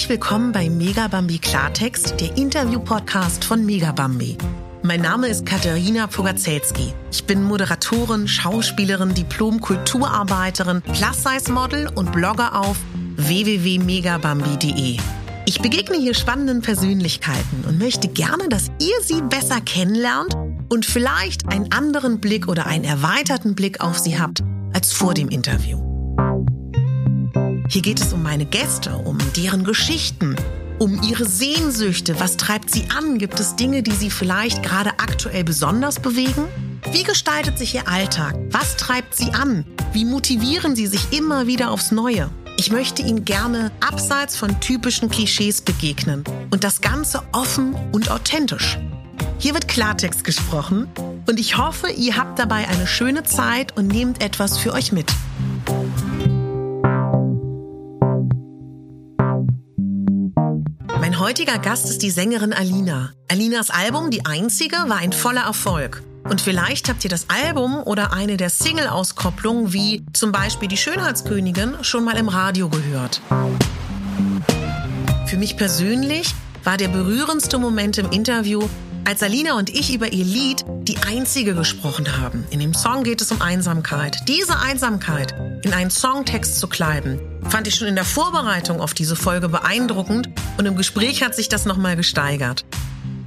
Herzlich willkommen bei Megabambi Klartext, der Interview-Podcast von Megabambi. Mein Name ist Katharina Pogacelski. Ich bin Moderatorin, Schauspielerin, Diplom-Kulturarbeiterin, Plus-Size-Model und Blogger auf www.megabambi.de. Ich begegne hier spannenden Persönlichkeiten und möchte gerne, dass ihr sie besser kennenlernt und vielleicht einen anderen Blick oder einen erweiterten Blick auf sie habt als vor dem Interview. Hier geht es um meine Gäste, um deren Geschichten, um ihre Sehnsüchte. Was treibt sie an? Gibt es Dinge, die sie vielleicht gerade aktuell besonders bewegen? Wie gestaltet sich ihr Alltag? Was treibt sie an? Wie motivieren sie sich immer wieder aufs Neue? Ich möchte Ihnen gerne abseits von typischen Klischees begegnen und das Ganze offen und authentisch. Hier wird Klartext gesprochen und ich hoffe, ihr habt dabei eine schöne Zeit und nehmt etwas für euch mit. Mein heutiger Gast ist die Sängerin Alina. Alinas Album Die Einzige war ein voller Erfolg. Und vielleicht habt ihr das Album oder eine der Single-Auskopplungen wie zum Beispiel Die Schönheitskönigin schon mal im Radio gehört. Für mich persönlich war der berührendste Moment im Interview, als Alina und ich über ihr Lied Die Einzige gesprochen haben. In dem Song geht es um Einsamkeit. Diese Einsamkeit in einen Songtext zu kleiden, fand ich schon in der Vorbereitung auf diese Folge beeindruckend und im Gespräch hat sich das nochmal gesteigert.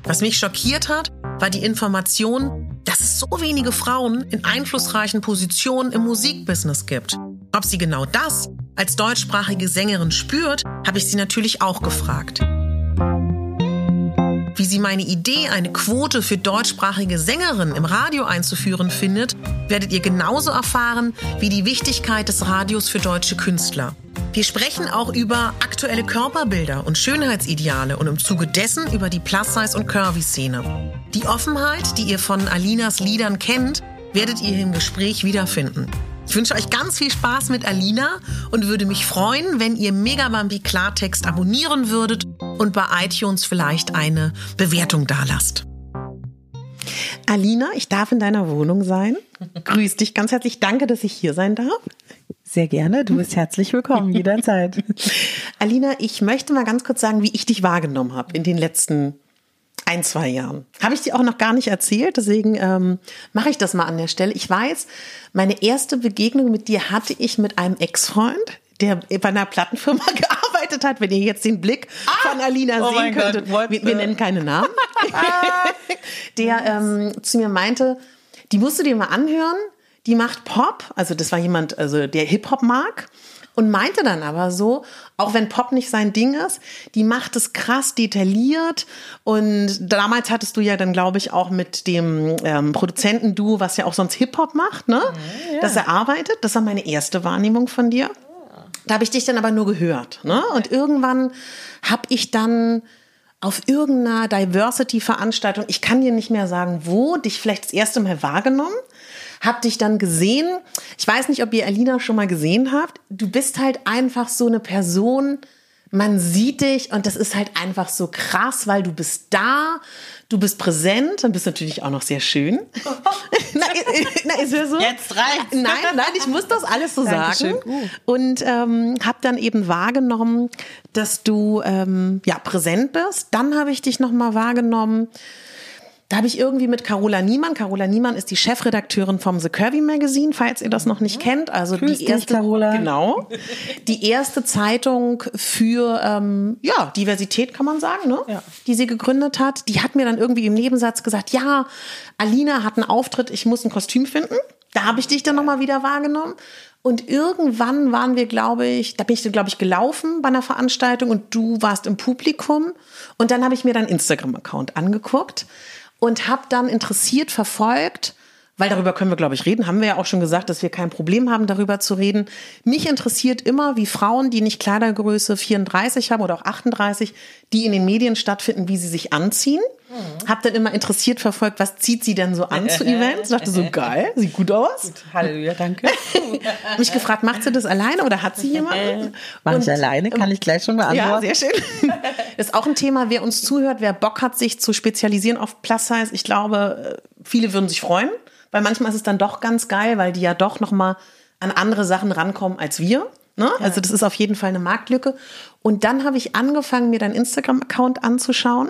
Was mich schockiert hat, war die Information, dass es so wenige Frauen in einflussreichen Positionen im Musikbusiness gibt. Ob sie genau das als deutschsprachige Sängerin spürt, habe ich sie natürlich auch gefragt. Wie sie meine Idee, eine Quote für deutschsprachige Sängerinnen im Radio einzuführen, findet, werdet ihr genauso erfahren wie die Wichtigkeit des Radios für deutsche Künstler. Wir sprechen auch über aktuelle Körperbilder und Schönheitsideale und im Zuge dessen über die Plus-Size- und Curvy-Szene. Die Offenheit, die ihr von Alinas Liedern kennt, werdet ihr im Gespräch wiederfinden. Ich wünsche euch ganz viel Spaß mit Alina und würde mich freuen, wenn ihr Megabambi Klartext abonnieren würdet und bei iTunes vielleicht eine Bewertung dalasst. Alina, ich darf in deiner Wohnung sein. Grüß dich ganz herzlich. Danke, dass ich hier sein darf. Sehr gerne. Du bist herzlich willkommen jederzeit. Alina, ich möchte mal ganz kurz sagen, wie ich dich wahrgenommen habe in den letzten ein, zwei Jahren. Habe ich dir auch noch gar nicht erzählt, deswegen ähm, mache ich das mal an der Stelle. Ich weiß, meine erste Begegnung mit dir hatte ich mit einem Ex-Freund, der bei einer Plattenfirma gearbeitet hat, wenn ihr jetzt den Blick ah, von Alina oh sehen könntet. wir, wir nennen keine Namen. der ähm, zu mir meinte, die musst du dir mal anhören, die macht Pop, also das war jemand, also der Hip-Hop mag und meinte dann aber so, auch wenn Pop nicht sein Ding ist, die macht es krass detailliert und damals hattest du ja dann, glaube ich, auch mit dem ähm, Produzentenduo, was ja auch sonst Hip-Hop macht, ne, ja. dass er arbeitet. Das war meine erste Wahrnehmung von dir. Da habe ich dich dann aber nur gehört, ne, und irgendwann habe ich dann auf irgendeiner Diversity-Veranstaltung, ich kann dir nicht mehr sagen, wo, dich vielleicht das erste Mal wahrgenommen hab dich dann gesehen. Ich weiß nicht, ob ihr Alina schon mal gesehen habt. Du bist halt einfach so eine Person, man sieht dich und das ist halt einfach so krass, weil du bist da, du bist präsent und bist natürlich auch noch sehr schön. na, na, ist ja so. Jetzt reicht's. Nein, nein, ich muss das alles so sagen. Und ähm, habe dann eben wahrgenommen, dass du ähm, ja präsent bist. Dann habe ich dich noch mal wahrgenommen da habe ich irgendwie mit Carola Niemann, Carola Niemann ist die Chefredakteurin vom The Curvy Magazine, falls ihr das noch nicht kennt. Also Grüß die erste, dich, Carola. genau, die erste Zeitung für ähm, ja Diversität kann man sagen, ne? Ja. Die sie gegründet hat. Die hat mir dann irgendwie im Nebensatz gesagt, ja, Alina hat einen Auftritt, ich muss ein Kostüm finden. Da habe ich dich dann nochmal wieder wahrgenommen. Und irgendwann waren wir, glaube ich, da bin ich, glaube ich, gelaufen bei einer Veranstaltung und du warst im Publikum. Und dann habe ich mir deinen Instagram-Account angeguckt und habe dann interessiert verfolgt, weil darüber können wir, glaube ich, reden. Haben wir ja auch schon gesagt, dass wir kein Problem haben, darüber zu reden. Mich interessiert immer, wie Frauen, die nicht Kleidergröße 34 haben oder auch 38, die in den Medien stattfinden, wie sie sich anziehen. Mhm. Hab dann immer interessiert verfolgt, was zieht sie denn so an zu Events? Dachte so, geil, sieht gut aus. Gut, Halleluja, danke. Mich gefragt, macht sie das alleine oder hat sie jemanden? Mach ich alleine, kann ich gleich schon beantworten. Ja, sehr schön. Ist auch ein Thema, wer uns zuhört, wer Bock hat, sich zu spezialisieren auf Plus Size. Ich glaube, viele würden sich freuen, weil manchmal ist es dann doch ganz geil, weil die ja doch noch mal an andere Sachen rankommen als wir. Ne? Also das ist auf jeden Fall eine Marktlücke. Und dann habe ich angefangen, mir deinen Instagram-Account anzuschauen.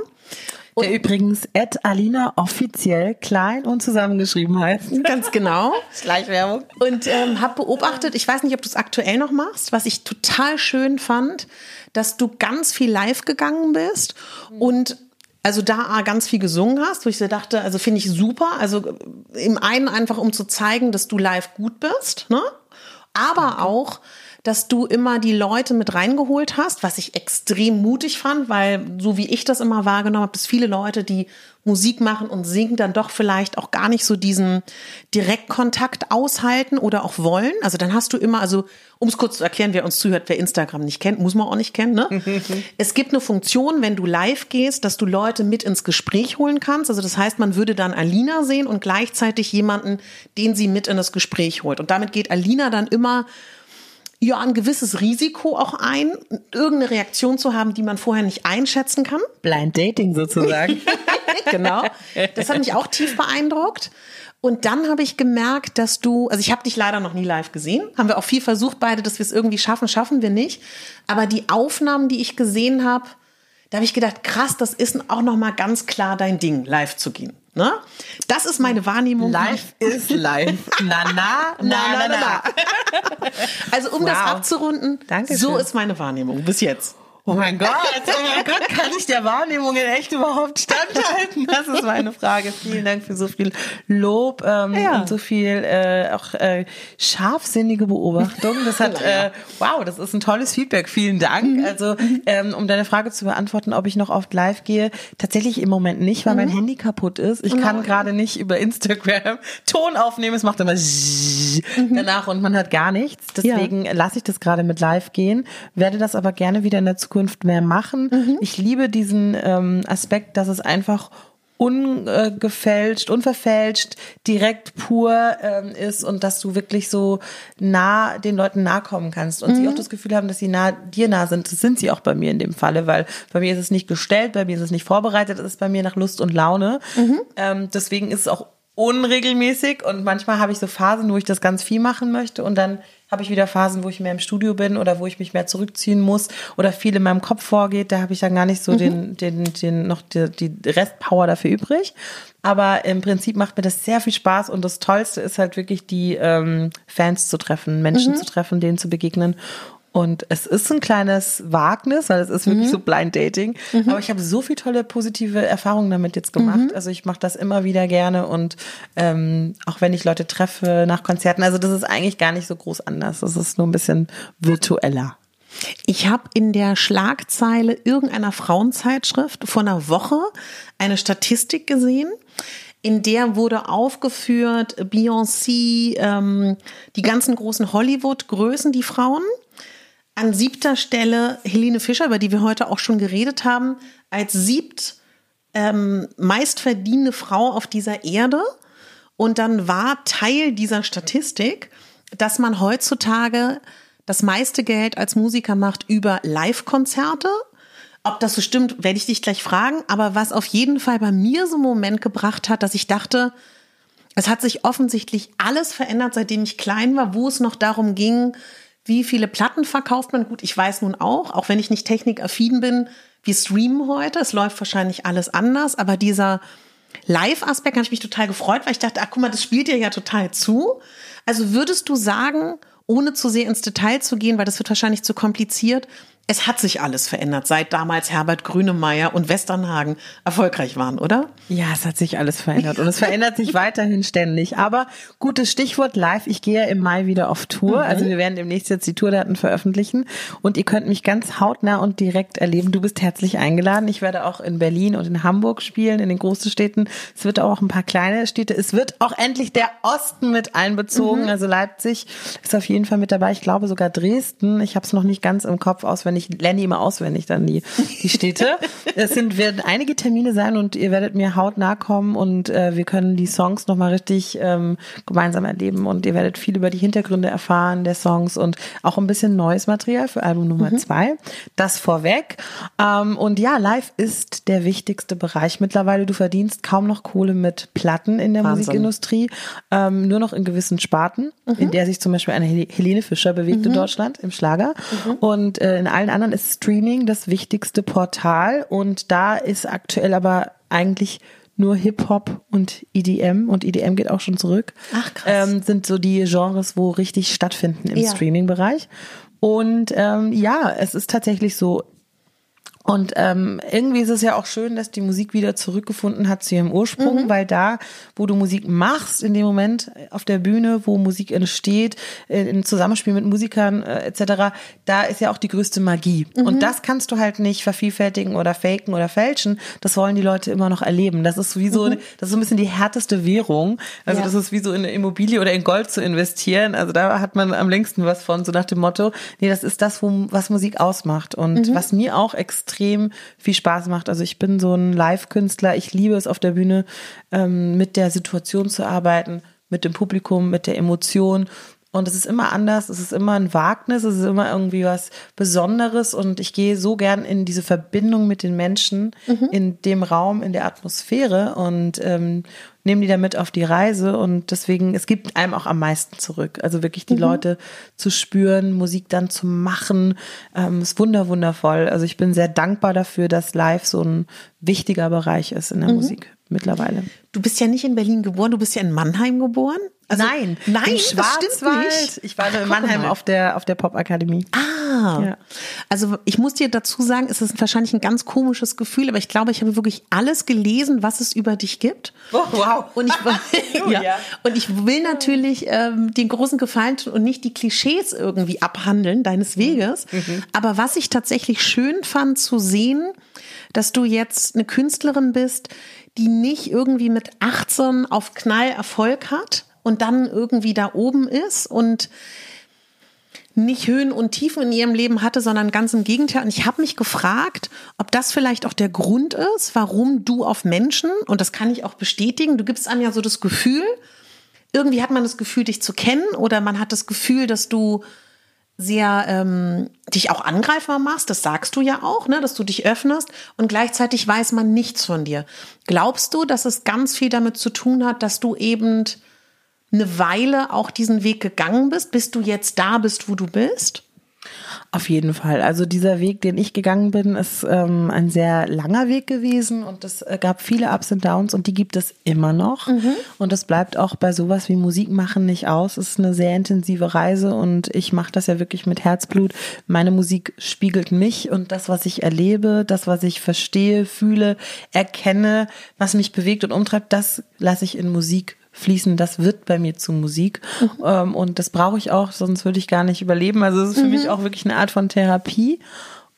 Der übrigens at Alina offiziell klein und zusammengeschrieben heißt. Ganz genau. Schleichwerbung. Und ähm, habe beobachtet, ich weiß nicht, ob du es aktuell noch machst, was ich total schön fand, dass du ganz viel live gegangen bist und also da ganz viel gesungen hast, wo ich so dachte, also finde ich super. Also im einen einfach, um zu zeigen, dass du live gut bist, ne? Aber auch, dass du immer die Leute mit reingeholt hast, was ich extrem mutig fand, weil so wie ich das immer wahrgenommen habe, dass viele Leute, die Musik machen und singen, dann doch vielleicht auch gar nicht so diesen Direktkontakt aushalten oder auch wollen. Also dann hast du immer, also um es kurz zu erklären, wer uns zuhört, wer Instagram nicht kennt, muss man auch nicht kennen. Ne? es gibt eine Funktion, wenn du live gehst, dass du Leute mit ins Gespräch holen kannst. Also das heißt, man würde dann Alina sehen und gleichzeitig jemanden, den sie mit in das Gespräch holt. Und damit geht Alina dann immer ja ein gewisses Risiko auch ein, irgendeine Reaktion zu haben, die man vorher nicht einschätzen kann. Blind Dating sozusagen. genau. Das hat mich auch tief beeindruckt. Und dann habe ich gemerkt, dass du, also ich habe dich leider noch nie live gesehen, haben wir auch viel versucht beide, dass wir es irgendwie schaffen, schaffen wir nicht. Aber die Aufnahmen, die ich gesehen habe, da habe ich gedacht, krass, das ist auch noch mal ganz klar dein Ding, live zu gehen. Ne? Das ist meine Wahrnehmung. Live ist live. Na, na, na, na, na. na. Also um wow. das abzurunden, Dankeschön. so ist meine Wahrnehmung bis jetzt. Oh mein Gott, oh mein Gott, kann ich der Wahrnehmung in echt überhaupt standhalten? Das ist meine Frage. Vielen Dank für so viel Lob ähm, ja. und so viel äh, auch äh, scharfsinnige Beobachtung. Das hat, äh, wow, das ist ein tolles Feedback. Vielen Dank. Mhm. Also, ähm, um deine Frage zu beantworten, ob ich noch oft live gehe, tatsächlich im Moment nicht, weil mhm. mein Handy kaputt ist. Ich kann gerade nicht über Instagram Ton aufnehmen. Es macht immer mhm. danach und man hat gar nichts. Deswegen ja. lasse ich das gerade mit live gehen, werde das aber gerne wieder in der Zukunft Zukunft mehr machen. Mhm. Ich liebe diesen ähm, Aspekt, dass es einfach ungefälscht, unverfälscht, direkt pur ähm, ist und dass du wirklich so nah den Leuten nahe kommen kannst und mhm. sie auch das Gefühl haben, dass sie nah dir nah sind. Das sind sie auch bei mir in dem Falle, weil bei mir ist es nicht gestellt, bei mir ist es nicht vorbereitet, es ist bei mir nach Lust und Laune. Mhm. Ähm, deswegen ist es auch unregelmäßig und manchmal habe ich so Phasen, wo ich das ganz viel machen möchte und dann habe ich wieder Phasen, wo ich mehr im Studio bin oder wo ich mich mehr zurückziehen muss oder viel in meinem Kopf vorgeht. Da habe ich dann gar nicht so mhm. den, den, den, noch die, die Restpower dafür übrig. Aber im Prinzip macht mir das sehr viel Spaß und das Tollste ist halt wirklich die ähm, Fans zu treffen, Menschen mhm. zu treffen, denen zu begegnen. Und es ist ein kleines Wagnis, weil es ist wirklich mhm. so Blind Dating. Mhm. Aber ich habe so viel tolle positive Erfahrungen damit jetzt gemacht. Mhm. Also ich mache das immer wieder gerne und ähm, auch wenn ich Leute treffe nach Konzerten, also das ist eigentlich gar nicht so groß anders. Das ist nur ein bisschen virtueller. Ich habe in der Schlagzeile irgendeiner Frauenzeitschrift vor einer Woche eine Statistik gesehen in der wurde aufgeführt Beyoncé, ähm, die ganzen großen Hollywood-Größen, die Frauen. An siebter Stelle Helene Fischer, über die wir heute auch schon geredet haben, als siebt ähm, meistverdienende Frau auf dieser Erde. Und dann war Teil dieser Statistik, dass man heutzutage das meiste Geld als Musiker macht über Live-Konzerte. Ob das so stimmt, werde ich dich gleich fragen. Aber was auf jeden Fall bei mir so einen Moment gebracht hat, dass ich dachte, es hat sich offensichtlich alles verändert, seitdem ich klein war, wo es noch darum ging, wie viele Platten verkauft man? Gut, ich weiß nun auch, auch wenn ich nicht technikaffin bin, wir streamen heute, es läuft wahrscheinlich alles anders, aber dieser Live-Aspekt habe ich mich total gefreut, weil ich dachte, ach guck mal, das spielt dir ja total zu. Also würdest du sagen, ohne zu sehr ins Detail zu gehen, weil das wird wahrscheinlich zu kompliziert, es hat sich alles verändert, seit damals Herbert Grünemeyer und Westernhagen erfolgreich waren, oder? Ja, es hat sich alles verändert und es verändert sich weiterhin ständig. Aber gutes Stichwort live. Ich gehe ja im Mai wieder auf Tour. Mhm. Also wir werden demnächst jetzt die Tourdaten veröffentlichen und ihr könnt mich ganz hautnah und direkt erleben. Du bist herzlich eingeladen. Ich werde auch in Berlin und in Hamburg spielen, in den großen Städten. Es wird auch ein paar kleine Städte. Es wird auch endlich der Osten mit einbezogen. Mhm. Also Leipzig ist auf jeden Fall mit dabei. Ich glaube sogar Dresden. Ich habe es noch nicht ganz im Kopf auswendig immer nicht, lerne immer auswendig dann die, die Städte. es sind, werden einige Termine sein und ihr werdet mir hautnah kommen und äh, wir können die Songs nochmal richtig ähm, gemeinsam erleben und ihr werdet viel über die Hintergründe erfahren der Songs und auch ein bisschen neues Material für Album Nummer mhm. zwei. Das vorweg. Ähm, und ja, live ist der wichtigste Bereich mittlerweile. Du verdienst kaum noch Kohle mit Platten in der Wahnsinn. Musikindustrie, ähm, nur noch in gewissen Sparten, mhm. in der sich zum Beispiel eine Helene Fischer bewegt mhm. in Deutschland im Schlager. Mhm. Und äh, in allen anderen ist Streaming das wichtigste Portal. Und da ist aktuell aber eigentlich nur Hip-Hop und EDM und EDM geht auch schon zurück. Ach krass. Ähm, sind so die Genres, wo richtig stattfinden im ja. Streaming-Bereich. Und ähm, ja, es ist tatsächlich so, und ähm, irgendwie ist es ja auch schön, dass die Musik wieder zurückgefunden hat zu ihrem Ursprung, mhm. weil da, wo du Musik machst, in dem Moment auf der Bühne, wo Musik entsteht, äh, im Zusammenspiel mit Musikern äh, etc., da ist ja auch die größte Magie. Mhm. Und das kannst du halt nicht vervielfältigen oder faken oder fälschen. Das wollen die Leute immer noch erleben. Das ist wie so, mhm. das ist so ein bisschen die härteste Währung. Also ja. das ist wie so in eine Immobilie oder in Gold zu investieren. Also da hat man am längsten was von, so nach dem Motto, nee, das ist das, wo, was Musik ausmacht. Und mhm. was mir auch extrem extrem viel Spaß macht. Also ich bin so ein Live-Künstler. Ich liebe es auf der Bühne ähm, mit der Situation zu arbeiten, mit dem Publikum, mit der Emotion. Und es ist immer anders, es ist immer ein Wagnis, es ist immer irgendwie was Besonderes und ich gehe so gern in diese Verbindung mit den Menschen, mhm. in dem Raum, in der Atmosphäre und ähm, nehme die damit auf die Reise und deswegen, es gibt einem auch am meisten zurück. Also wirklich die mhm. Leute zu spüren, Musik dann zu machen, ähm, ist wunder, wundervoll. Also ich bin sehr dankbar dafür, dass live so ein wichtiger Bereich ist in der mhm. Musik mittlerweile. Du bist ja nicht in Berlin geboren, du bist ja in Mannheim geboren. Also, nein, nein, im Schwarzwald. Ich war Ach, in Mannheim auf der auf der Popakademie. Ah, ja. also ich muss dir dazu sagen, es ist wahrscheinlich ein ganz komisches Gefühl, aber ich glaube, ich habe wirklich alles gelesen, was es über dich gibt. Oh, wow. Und ich, ja, und ich will natürlich ähm, den großen Gefallen tun und nicht die Klischees irgendwie abhandeln deines Weges. Mhm. Aber was ich tatsächlich schön fand zu sehen, dass du jetzt eine Künstlerin bist, die nicht irgendwie mit 18 auf Knall Erfolg hat und dann irgendwie da oben ist und nicht Höhen und Tiefen in ihrem Leben hatte, sondern ganz im Gegenteil. Und ich habe mich gefragt, ob das vielleicht auch der Grund ist, warum du auf Menschen, und das kann ich auch bestätigen, du gibst einem ja so das Gefühl, irgendwie hat man das Gefühl, dich zu kennen, oder man hat das Gefühl, dass du sehr ähm, dich auch angreifbar machst, das sagst du ja auch, ne, dass du dich öffnest und gleichzeitig weiß man nichts von dir. Glaubst du, dass es ganz viel damit zu tun hat, dass du eben eine Weile auch diesen Weg gegangen bist, bis du jetzt da bist, wo du bist? Auf jeden Fall. Also dieser Weg, den ich gegangen bin, ist ähm, ein sehr langer Weg gewesen und es äh, gab viele Ups und Downs und die gibt es immer noch. Mhm. Und das bleibt auch bei sowas wie Musik machen nicht aus. Es ist eine sehr intensive Reise und ich mache das ja wirklich mit Herzblut. Meine Musik spiegelt mich und das, was ich erlebe, das, was ich verstehe, fühle, erkenne, was mich bewegt und umtreibt, das lasse ich in Musik fließen, das wird bei mir zu Musik. Mhm. Ähm, und das brauche ich auch, sonst würde ich gar nicht überleben. Also es ist für mhm. mich auch wirklich eine Art von Therapie.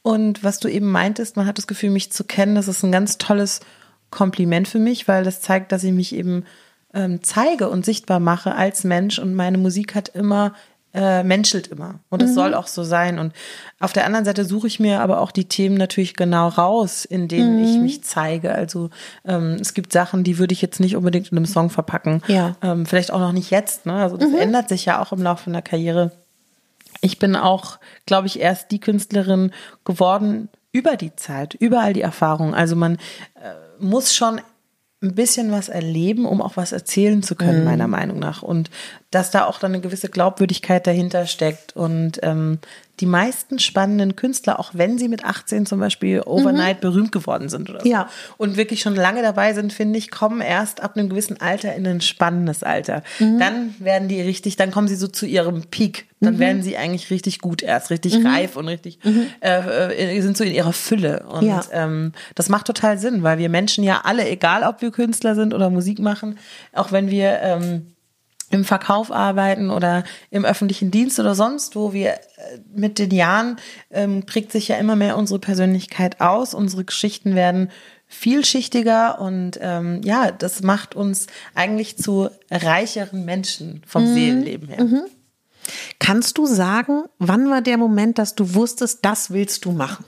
Und was du eben meintest, man hat das Gefühl, mich zu kennen, das ist ein ganz tolles Kompliment für mich, weil das zeigt, dass ich mich eben ähm, zeige und sichtbar mache als Mensch. Und meine Musik hat immer äh, menschelt immer. Und es mhm. soll auch so sein. Und auf der anderen Seite suche ich mir aber auch die Themen natürlich genau raus, in denen mhm. ich mich zeige. Also ähm, es gibt Sachen, die würde ich jetzt nicht unbedingt in einem Song verpacken. Ja. Ähm, vielleicht auch noch nicht jetzt. Ne? Also das mhm. ändert sich ja auch im Laufe einer Karriere. Ich bin auch, glaube ich, erst die Künstlerin geworden über die Zeit, über all die Erfahrungen. Also man äh, muss schon ein bisschen was erleben, um auch was erzählen zu können, mhm. meiner Meinung nach. Und dass da auch dann eine gewisse Glaubwürdigkeit dahinter steckt. Und ähm, die meisten spannenden Künstler, auch wenn sie mit 18 zum Beispiel overnight mhm. berühmt geworden sind oder so, ja. und wirklich schon lange dabei sind, finde ich, kommen erst ab einem gewissen Alter in ein spannendes Alter. Mhm. Dann werden die richtig, dann kommen sie so zu ihrem Peak. Dann mhm. werden sie eigentlich richtig gut erst, richtig mhm. reif und richtig, mhm. äh, äh, sind so in ihrer Fülle. Und ja. ähm, das macht total Sinn, weil wir Menschen ja alle, egal ob wir Künstler sind oder Musik machen, auch wenn wir ähm, im Verkauf arbeiten oder im öffentlichen Dienst oder sonst wo wir äh, mit den Jahren ähm, prägt sich ja immer mehr unsere Persönlichkeit aus, unsere Geschichten werden vielschichtiger und ähm, ja, das macht uns eigentlich zu reicheren Menschen vom mhm. Seelenleben her. Mhm. Kannst du sagen, wann war der Moment, dass du wusstest, das willst du machen?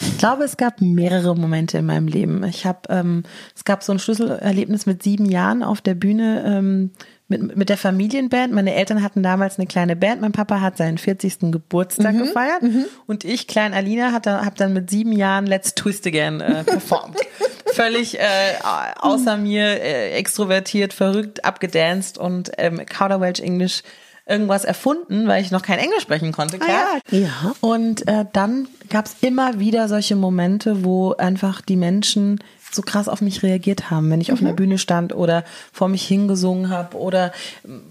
Ich glaube, es gab mehrere Momente in meinem Leben. Ich habe, ähm, es gab so ein Schlüsselerlebnis mit sieben Jahren auf der Bühne ähm, mit, mit der Familienband. Meine Eltern hatten damals eine kleine Band. Mein Papa hat seinen 40. Geburtstag mhm, gefeiert mhm. und ich, klein Alina, habe dann mit sieben Jahren Let's Twist Again äh, performt. Völlig äh, außer mir, äh, extrovertiert, verrückt, abgedanced und ähm, Kauderwelsch Englisch irgendwas erfunden, weil ich noch kein Englisch sprechen konnte, klar. Ah, ja. ja. Und äh, dann gab es immer wieder solche Momente, wo einfach die Menschen so krass auf mich reagiert haben, wenn ich mhm. auf einer. Bühne stand oder vor mich hingesungen habe oder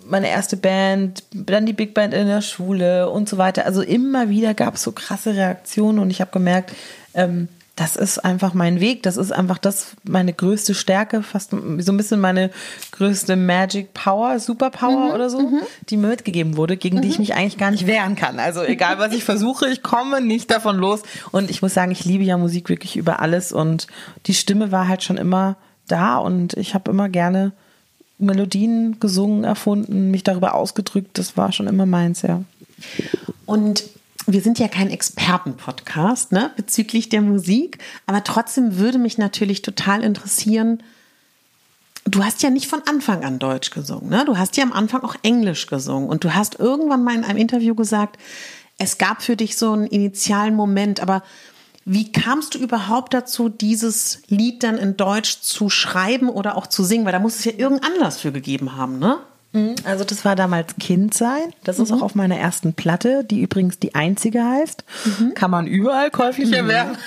meine erste Band, dann die Big Band in der Schule und so weiter. Also immer wieder gab es so krasse Reaktionen und ich habe gemerkt, ähm, das ist einfach mein Weg. Das ist einfach das meine größte Stärke, fast so ein bisschen meine größte Magic Power, Superpower mhm, oder so, mhm. die mir mitgegeben wurde, gegen mhm. die ich mhm. mich eigentlich gar nicht wehren kann. Also egal was ich versuche, ich komme nicht davon los. Und ich muss sagen, ich liebe ja Musik wirklich über alles und die Stimme war halt schon immer da und ich habe immer gerne Melodien gesungen, erfunden, mich darüber ausgedrückt. Das war schon immer meins, ja. Und wir sind ja kein Experten-Podcast ne, bezüglich der Musik, aber trotzdem würde mich natürlich total interessieren, du hast ja nicht von Anfang an Deutsch gesungen, ne? du hast ja am Anfang auch Englisch gesungen und du hast irgendwann mal in einem Interview gesagt, es gab für dich so einen initialen Moment, aber wie kamst du überhaupt dazu, dieses Lied dann in Deutsch zu schreiben oder auch zu singen? Weil da muss es ja irgendeinen Anlass für gegeben haben, ne? Mhm. Also das war damals Kindsein. Das ist mhm. auch auf meiner ersten Platte, die übrigens die einzige heißt. Mhm. Kann man überall käuflich mhm. erwerben.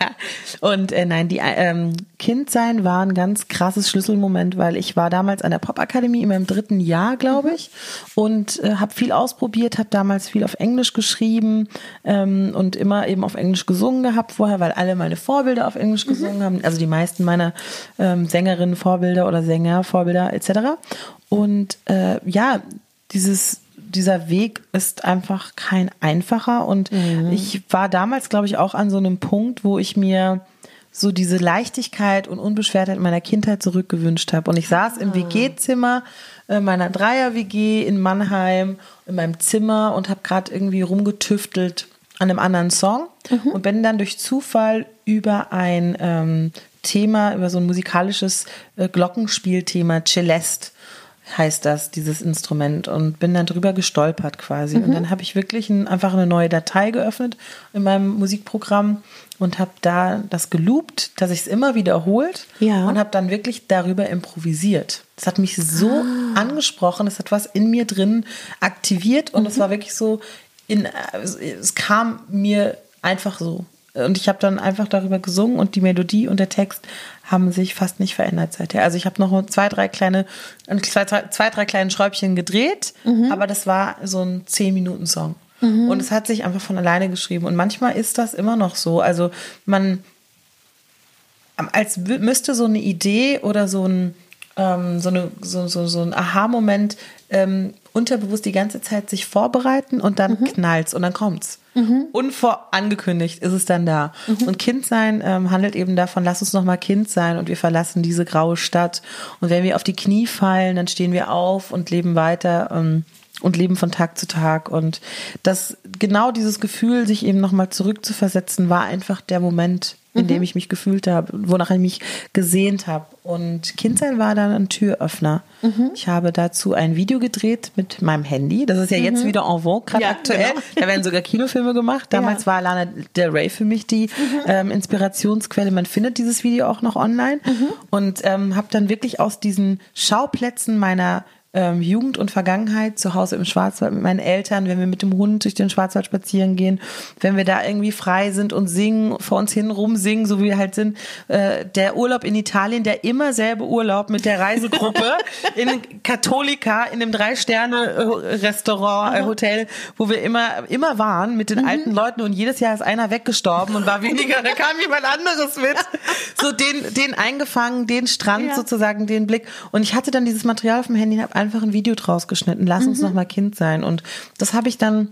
und äh, nein, die ähm, Kindsein war ein ganz krasses Schlüsselmoment, weil ich war damals an der Popakademie in meinem dritten Jahr, glaube mhm. ich, und äh, habe viel ausprobiert, habe damals viel auf Englisch geschrieben ähm, und immer eben auf Englisch gesungen gehabt vorher, weil alle meine Vorbilder auf Englisch mhm. gesungen haben. Also die meisten meiner ähm, Sängerinnen Vorbilder oder Sänger Vorbilder etc. Und äh, ja, dieses dieser Weg ist einfach kein einfacher. Und mhm. ich war damals, glaube ich, auch an so einem Punkt, wo ich mir so diese Leichtigkeit und Unbeschwertheit meiner Kindheit zurückgewünscht habe. Und ich saß im ah. WG-Zimmer äh, meiner Dreier-WG in Mannheim in meinem Zimmer und habe gerade irgendwie rumgetüftelt an einem anderen Song mhm. und bin dann durch Zufall über ein ähm, Thema, über so ein musikalisches äh, Glockenspielthema Celeste heißt das, dieses Instrument und bin dann drüber gestolpert quasi. Mhm. Und dann habe ich wirklich ein, einfach eine neue Datei geöffnet in meinem Musikprogramm und habe da das geloopt, dass ich es immer wiederholt ja. und habe dann wirklich darüber improvisiert. Das hat mich so ah. angesprochen, es hat was in mir drin aktiviert und mhm. es war wirklich so, in, es kam mir einfach so. Und ich habe dann einfach darüber gesungen und die Melodie und der Text haben sich fast nicht verändert seither. Also ich habe noch zwei, drei kleine, zwei, zwei, drei kleine Schräubchen gedreht, mhm. aber das war so ein zehn Minuten Song. Mhm. Und es hat sich einfach von alleine geschrieben. Und manchmal ist das immer noch so. Also man, als müsste so eine Idee oder so ein, ähm, so, eine, so, so, so ein Aha-Moment ähm, unterbewusst die ganze Zeit sich vorbereiten und dann mhm. knallt's und dann kommt's. Mhm. Unvorangekündigt ist es dann da. Mhm. Und Kindsein ähm, handelt eben davon, lass uns noch mal Kind sein und wir verlassen diese graue Stadt. Und wenn wir auf die Knie fallen, dann stehen wir auf und leben weiter. Ähm, und leben von Tag zu Tag. Und das genau dieses Gefühl, sich eben nochmal zurückzuversetzen, war einfach der Moment, in mhm. dem ich mich gefühlt habe, wonach ich mich gesehnt habe. Und Kindsein war dann ein Türöffner. Mhm. Ich habe dazu ein Video gedreht mit meinem Handy. Das ist ja mhm. jetzt wieder en vogue, gerade ja, aktuell. Genau. Da werden sogar Kinofilme gemacht. Damals ja. war Lana Del Rey für mich die mhm. ähm, Inspirationsquelle. Man findet dieses Video auch noch online. Mhm. Und ähm, habe dann wirklich aus diesen Schauplätzen meiner ähm, Jugend und Vergangenheit zu Hause im Schwarzwald mit meinen Eltern, wenn wir mit dem Hund durch den Schwarzwald spazieren gehen, wenn wir da irgendwie frei sind und singen, vor uns hin rumsingen, so wie wir halt sind. Äh, der Urlaub in Italien, der immer selbe Urlaub mit der Reisegruppe in Katholika, in dem Drei-Sterne-Restaurant, äh, Hotel, wo wir immer, immer waren mit den mhm. alten Leuten und jedes Jahr ist einer weggestorben und war weniger, da kam jemand anderes mit. So den, den eingefangen, den Strand ja. sozusagen, den Blick. Und ich hatte dann dieses Material auf dem Handy und habe einfach ein Video draus geschnitten. Lass uns mhm. noch mal Kind sein. Und das habe ich dann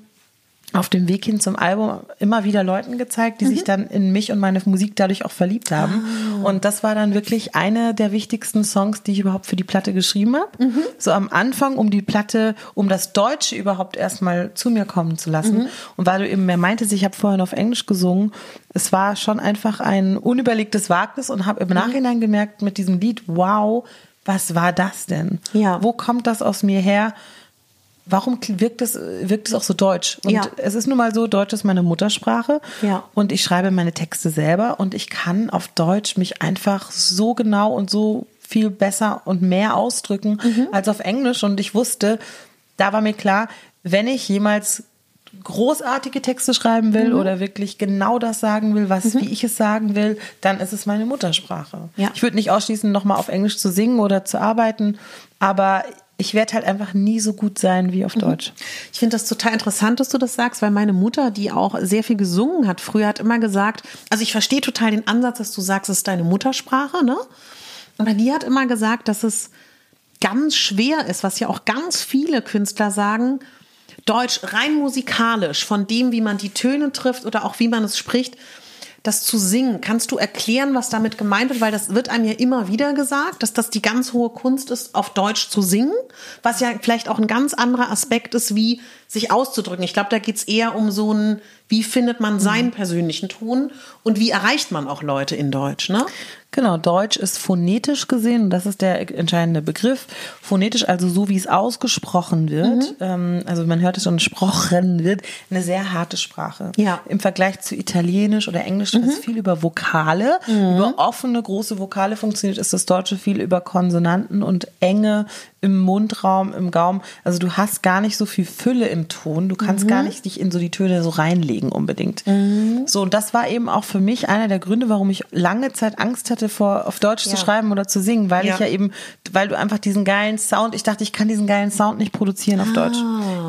auf dem Weg hin zum Album immer wieder Leuten gezeigt, die mhm. sich dann in mich und meine Musik dadurch auch verliebt haben. Ah. Und das war dann wirklich eine der wichtigsten Songs, die ich überhaupt für die Platte geschrieben habe. Mhm. So am Anfang, um die Platte, um das Deutsche überhaupt erstmal zu mir kommen zu lassen. Mhm. Und weil du eben mehr meintest, ich habe vorhin auf Englisch gesungen, es war schon einfach ein unüberlegtes Wagnis und habe im mhm. Nachhinein gemerkt mit diesem Lied, wow, was war das denn? Ja. Wo kommt das aus mir her? warum wirkt es, wirkt es auch so deutsch? Und ja. es ist nun mal so, Deutsch ist meine Muttersprache. Ja. Und ich schreibe meine Texte selber und ich kann auf Deutsch mich einfach so genau und so viel besser und mehr ausdrücken mhm. als auf Englisch. Und ich wusste, da war mir klar, wenn ich jemals großartige Texte schreiben will mhm. oder wirklich genau das sagen will, was, mhm. wie ich es sagen will, dann ist es meine Muttersprache. Ja. Ich würde nicht ausschließen, nochmal auf Englisch zu singen oder zu arbeiten, aber ich werde halt einfach nie so gut sein wie auf mhm. Deutsch. Ich finde das total interessant, dass du das sagst, weil meine Mutter, die auch sehr viel gesungen hat, früher hat immer gesagt, also ich verstehe total den Ansatz, dass du sagst, es ist deine Muttersprache, ne? Aber die hat immer gesagt, dass es ganz schwer ist, was ja auch ganz viele Künstler sagen, Deutsch rein musikalisch, von dem, wie man die Töne trifft oder auch wie man es spricht, das zu singen. Kannst du erklären, was damit gemeint wird? Weil das wird einem ja immer wieder gesagt, dass das die ganz hohe Kunst ist, auf Deutsch zu singen, was ja vielleicht auch ein ganz anderer Aspekt ist, wie sich auszudrücken. Ich glaube, da geht es eher um so ein, wie findet man seinen mhm. persönlichen Ton und wie erreicht man auch Leute in Deutsch, ne? Genau, Deutsch ist phonetisch gesehen, das ist der entscheidende Begriff. Phonetisch, also so wie es ausgesprochen wird, mhm. ähm, also man hört es schon, gesprochen wird, eine sehr harte Sprache. Ja. Im Vergleich zu Italienisch oder Englisch, mhm. das viel über Vokale, mhm. über offene, große Vokale funktioniert, ist das Deutsche viel über Konsonanten und enge im Mundraum, im Gaumen. Also du hast gar nicht so viel Fülle im Ton. Du kannst mhm. gar nicht dich in so die Töne so reinlegen unbedingt. Mhm. So, und das war eben auch für mich einer der Gründe, warum ich lange Zeit Angst hatte, vor, auf Deutsch ja. zu schreiben oder zu singen, weil ja. ich ja eben, weil du einfach diesen geilen Sound, ich dachte, ich kann diesen geilen Sound nicht produzieren auf ah. Deutsch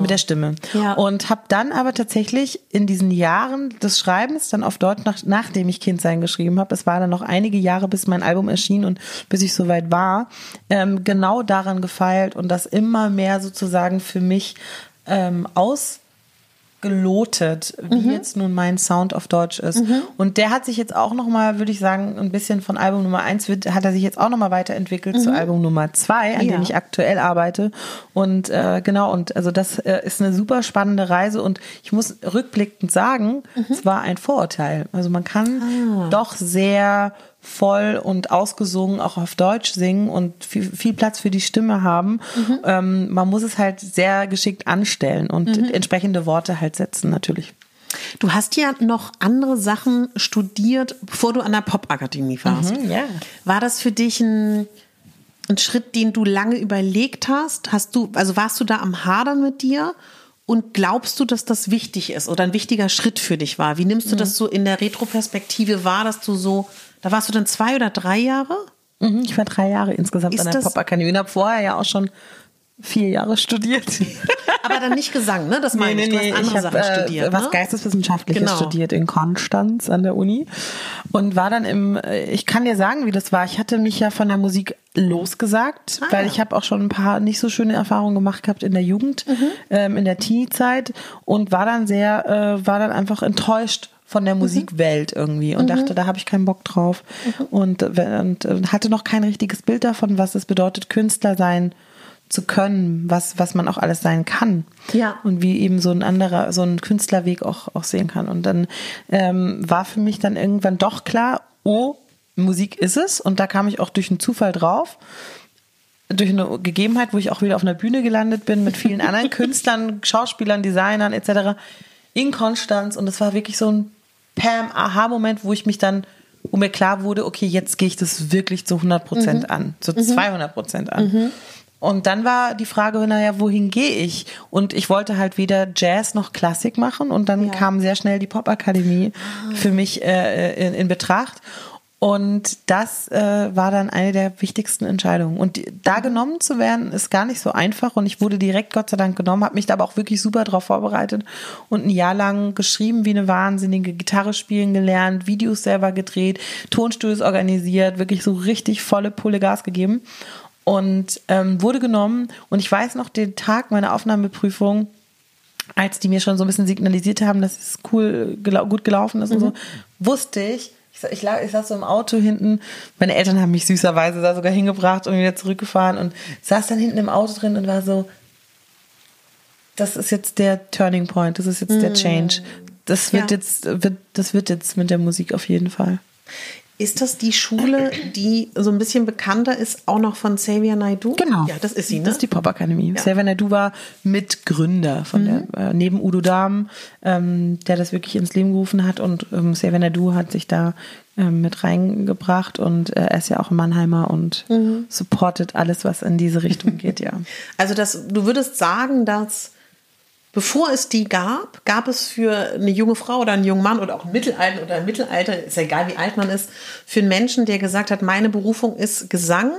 mit der Stimme. Ja. Und habe dann aber tatsächlich in diesen Jahren des Schreibens dann auf Deutsch, nach, nachdem ich Kindsein geschrieben habe, es war dann noch einige Jahre, bis mein Album erschien und bis ich soweit war, ähm, genau daran gefeilt und das immer mehr sozusagen für mich ähm, aus gelotet, wie mhm. jetzt nun mein Sound auf Deutsch ist. Mhm. Und der hat sich jetzt auch nochmal, würde ich sagen, ein bisschen von Album Nummer eins hat er sich jetzt auch nochmal weiterentwickelt mhm. zu Album Nummer zwei, an ja. dem ich aktuell arbeite. Und äh, genau, und also das äh, ist eine super spannende Reise und ich muss rückblickend sagen, mhm. es war ein Vorurteil. Also man kann ah. doch sehr voll und ausgesungen auch auf Deutsch singen und viel, viel Platz für die Stimme haben. Mhm. Ähm, man muss es halt sehr geschickt anstellen und mhm. entsprechende Worte halt setzen natürlich. Du hast ja noch andere Sachen studiert, bevor du an der Popakademie warst. Mhm, yeah. War das für dich ein, ein Schritt, den du lange überlegt hast? Hast du, also warst du da am Hadern mit dir? Und glaubst du, dass das wichtig ist oder ein wichtiger Schritt für dich war? Wie nimmst du mhm. das so in der Retroperspektive wahr, dass du so da warst du dann zwei oder drei Jahre? Mhm, ich war drei Jahre insgesamt Ist an der Popakademie und habe vorher ja auch schon vier Jahre studiert. Aber dann nicht Gesang, ne? Das meine nee, ich. Du hast andere ich hab, Sachen studiert. Äh, was ne? Geisteswissenschaftliches genau. studiert in Konstanz an der Uni und war dann im. Äh, ich kann dir sagen, wie das war. Ich hatte mich ja von der Musik losgesagt, ah, weil ich habe auch schon ein paar nicht so schöne Erfahrungen gemacht gehabt in der Jugend, mhm. ähm, in der Teenie-Zeit und war dann sehr, äh, war dann einfach enttäuscht von der mhm. Musikwelt irgendwie und mhm. dachte, da habe ich keinen Bock drauf mhm. und, und, und, hatte noch kein richtiges Bild davon, was es bedeutet, Künstler sein zu können, was, was man auch alles sein kann. Ja. Und wie eben so ein anderer, so ein Künstlerweg auch, auch sehen kann. Und dann ähm, war für mich dann irgendwann doch klar, oh, Musik ist es. Und da kam ich auch durch einen Zufall drauf durch eine Gegebenheit, wo ich auch wieder auf einer Bühne gelandet bin mit vielen anderen Künstlern, Schauspielern, Designern etc. in Konstanz und es war wirklich so ein Pam, Aha-Moment, wo ich mich dann, wo mir klar wurde, okay, jetzt gehe ich das wirklich zu 100 Prozent mhm. an, zu mhm. 200 Prozent an. Mhm. Und dann war die Frage, naja, wohin gehe ich? Und ich wollte halt weder Jazz noch Klassik machen. Und dann ja. kam sehr schnell die Popakademie ah. für mich äh, in, in Betracht. Und das äh, war dann eine der wichtigsten Entscheidungen. Und da genommen zu werden, ist gar nicht so einfach. Und ich wurde direkt, Gott sei Dank, genommen, habe mich da aber auch wirklich super darauf vorbereitet und ein Jahr lang geschrieben wie eine Wahnsinnige, Gitarre spielen gelernt, Videos selber gedreht, Tonstudios organisiert, wirklich so richtig volle Pulle Gas gegeben. Und ähm, wurde genommen. Und ich weiß noch den Tag meiner Aufnahmeprüfung, als die mir schon so ein bisschen signalisiert haben, dass es cool, gut gelaufen ist mhm. und so, wusste ich, ich, lag, ich saß so im Auto hinten. Meine Eltern haben mich süßerweise da sogar hingebracht und wieder zurückgefahren und saß dann hinten im Auto drin und war so, das ist jetzt der Turning Point, das ist jetzt mhm. der Change. Das wird ja. jetzt, wird, das wird jetzt mit der Musik auf jeden Fall. Ist das die Schule, die so ein bisschen bekannter ist, auch noch von Xavier Naidu? Genau. Ja, das ist sie, ne? Das ist die Popakademie. Ja. Xavier Naidu war Mitgründer von mhm. der, äh, neben Udo Dahm, ähm, der das wirklich ins Leben gerufen hat und ähm, Xavier Naidu hat sich da ähm, mit reingebracht und äh, er ist ja auch Mannheimer und mhm. supportet alles, was in diese Richtung geht, ja. Also das, du würdest sagen, dass Bevor es die gab, gab es für eine junge Frau oder einen jungen Mann oder auch ein Mittelalter oder ein Mittelalter, ist ja egal wie alt man ist, für einen Menschen, der gesagt hat, meine Berufung ist Gesang,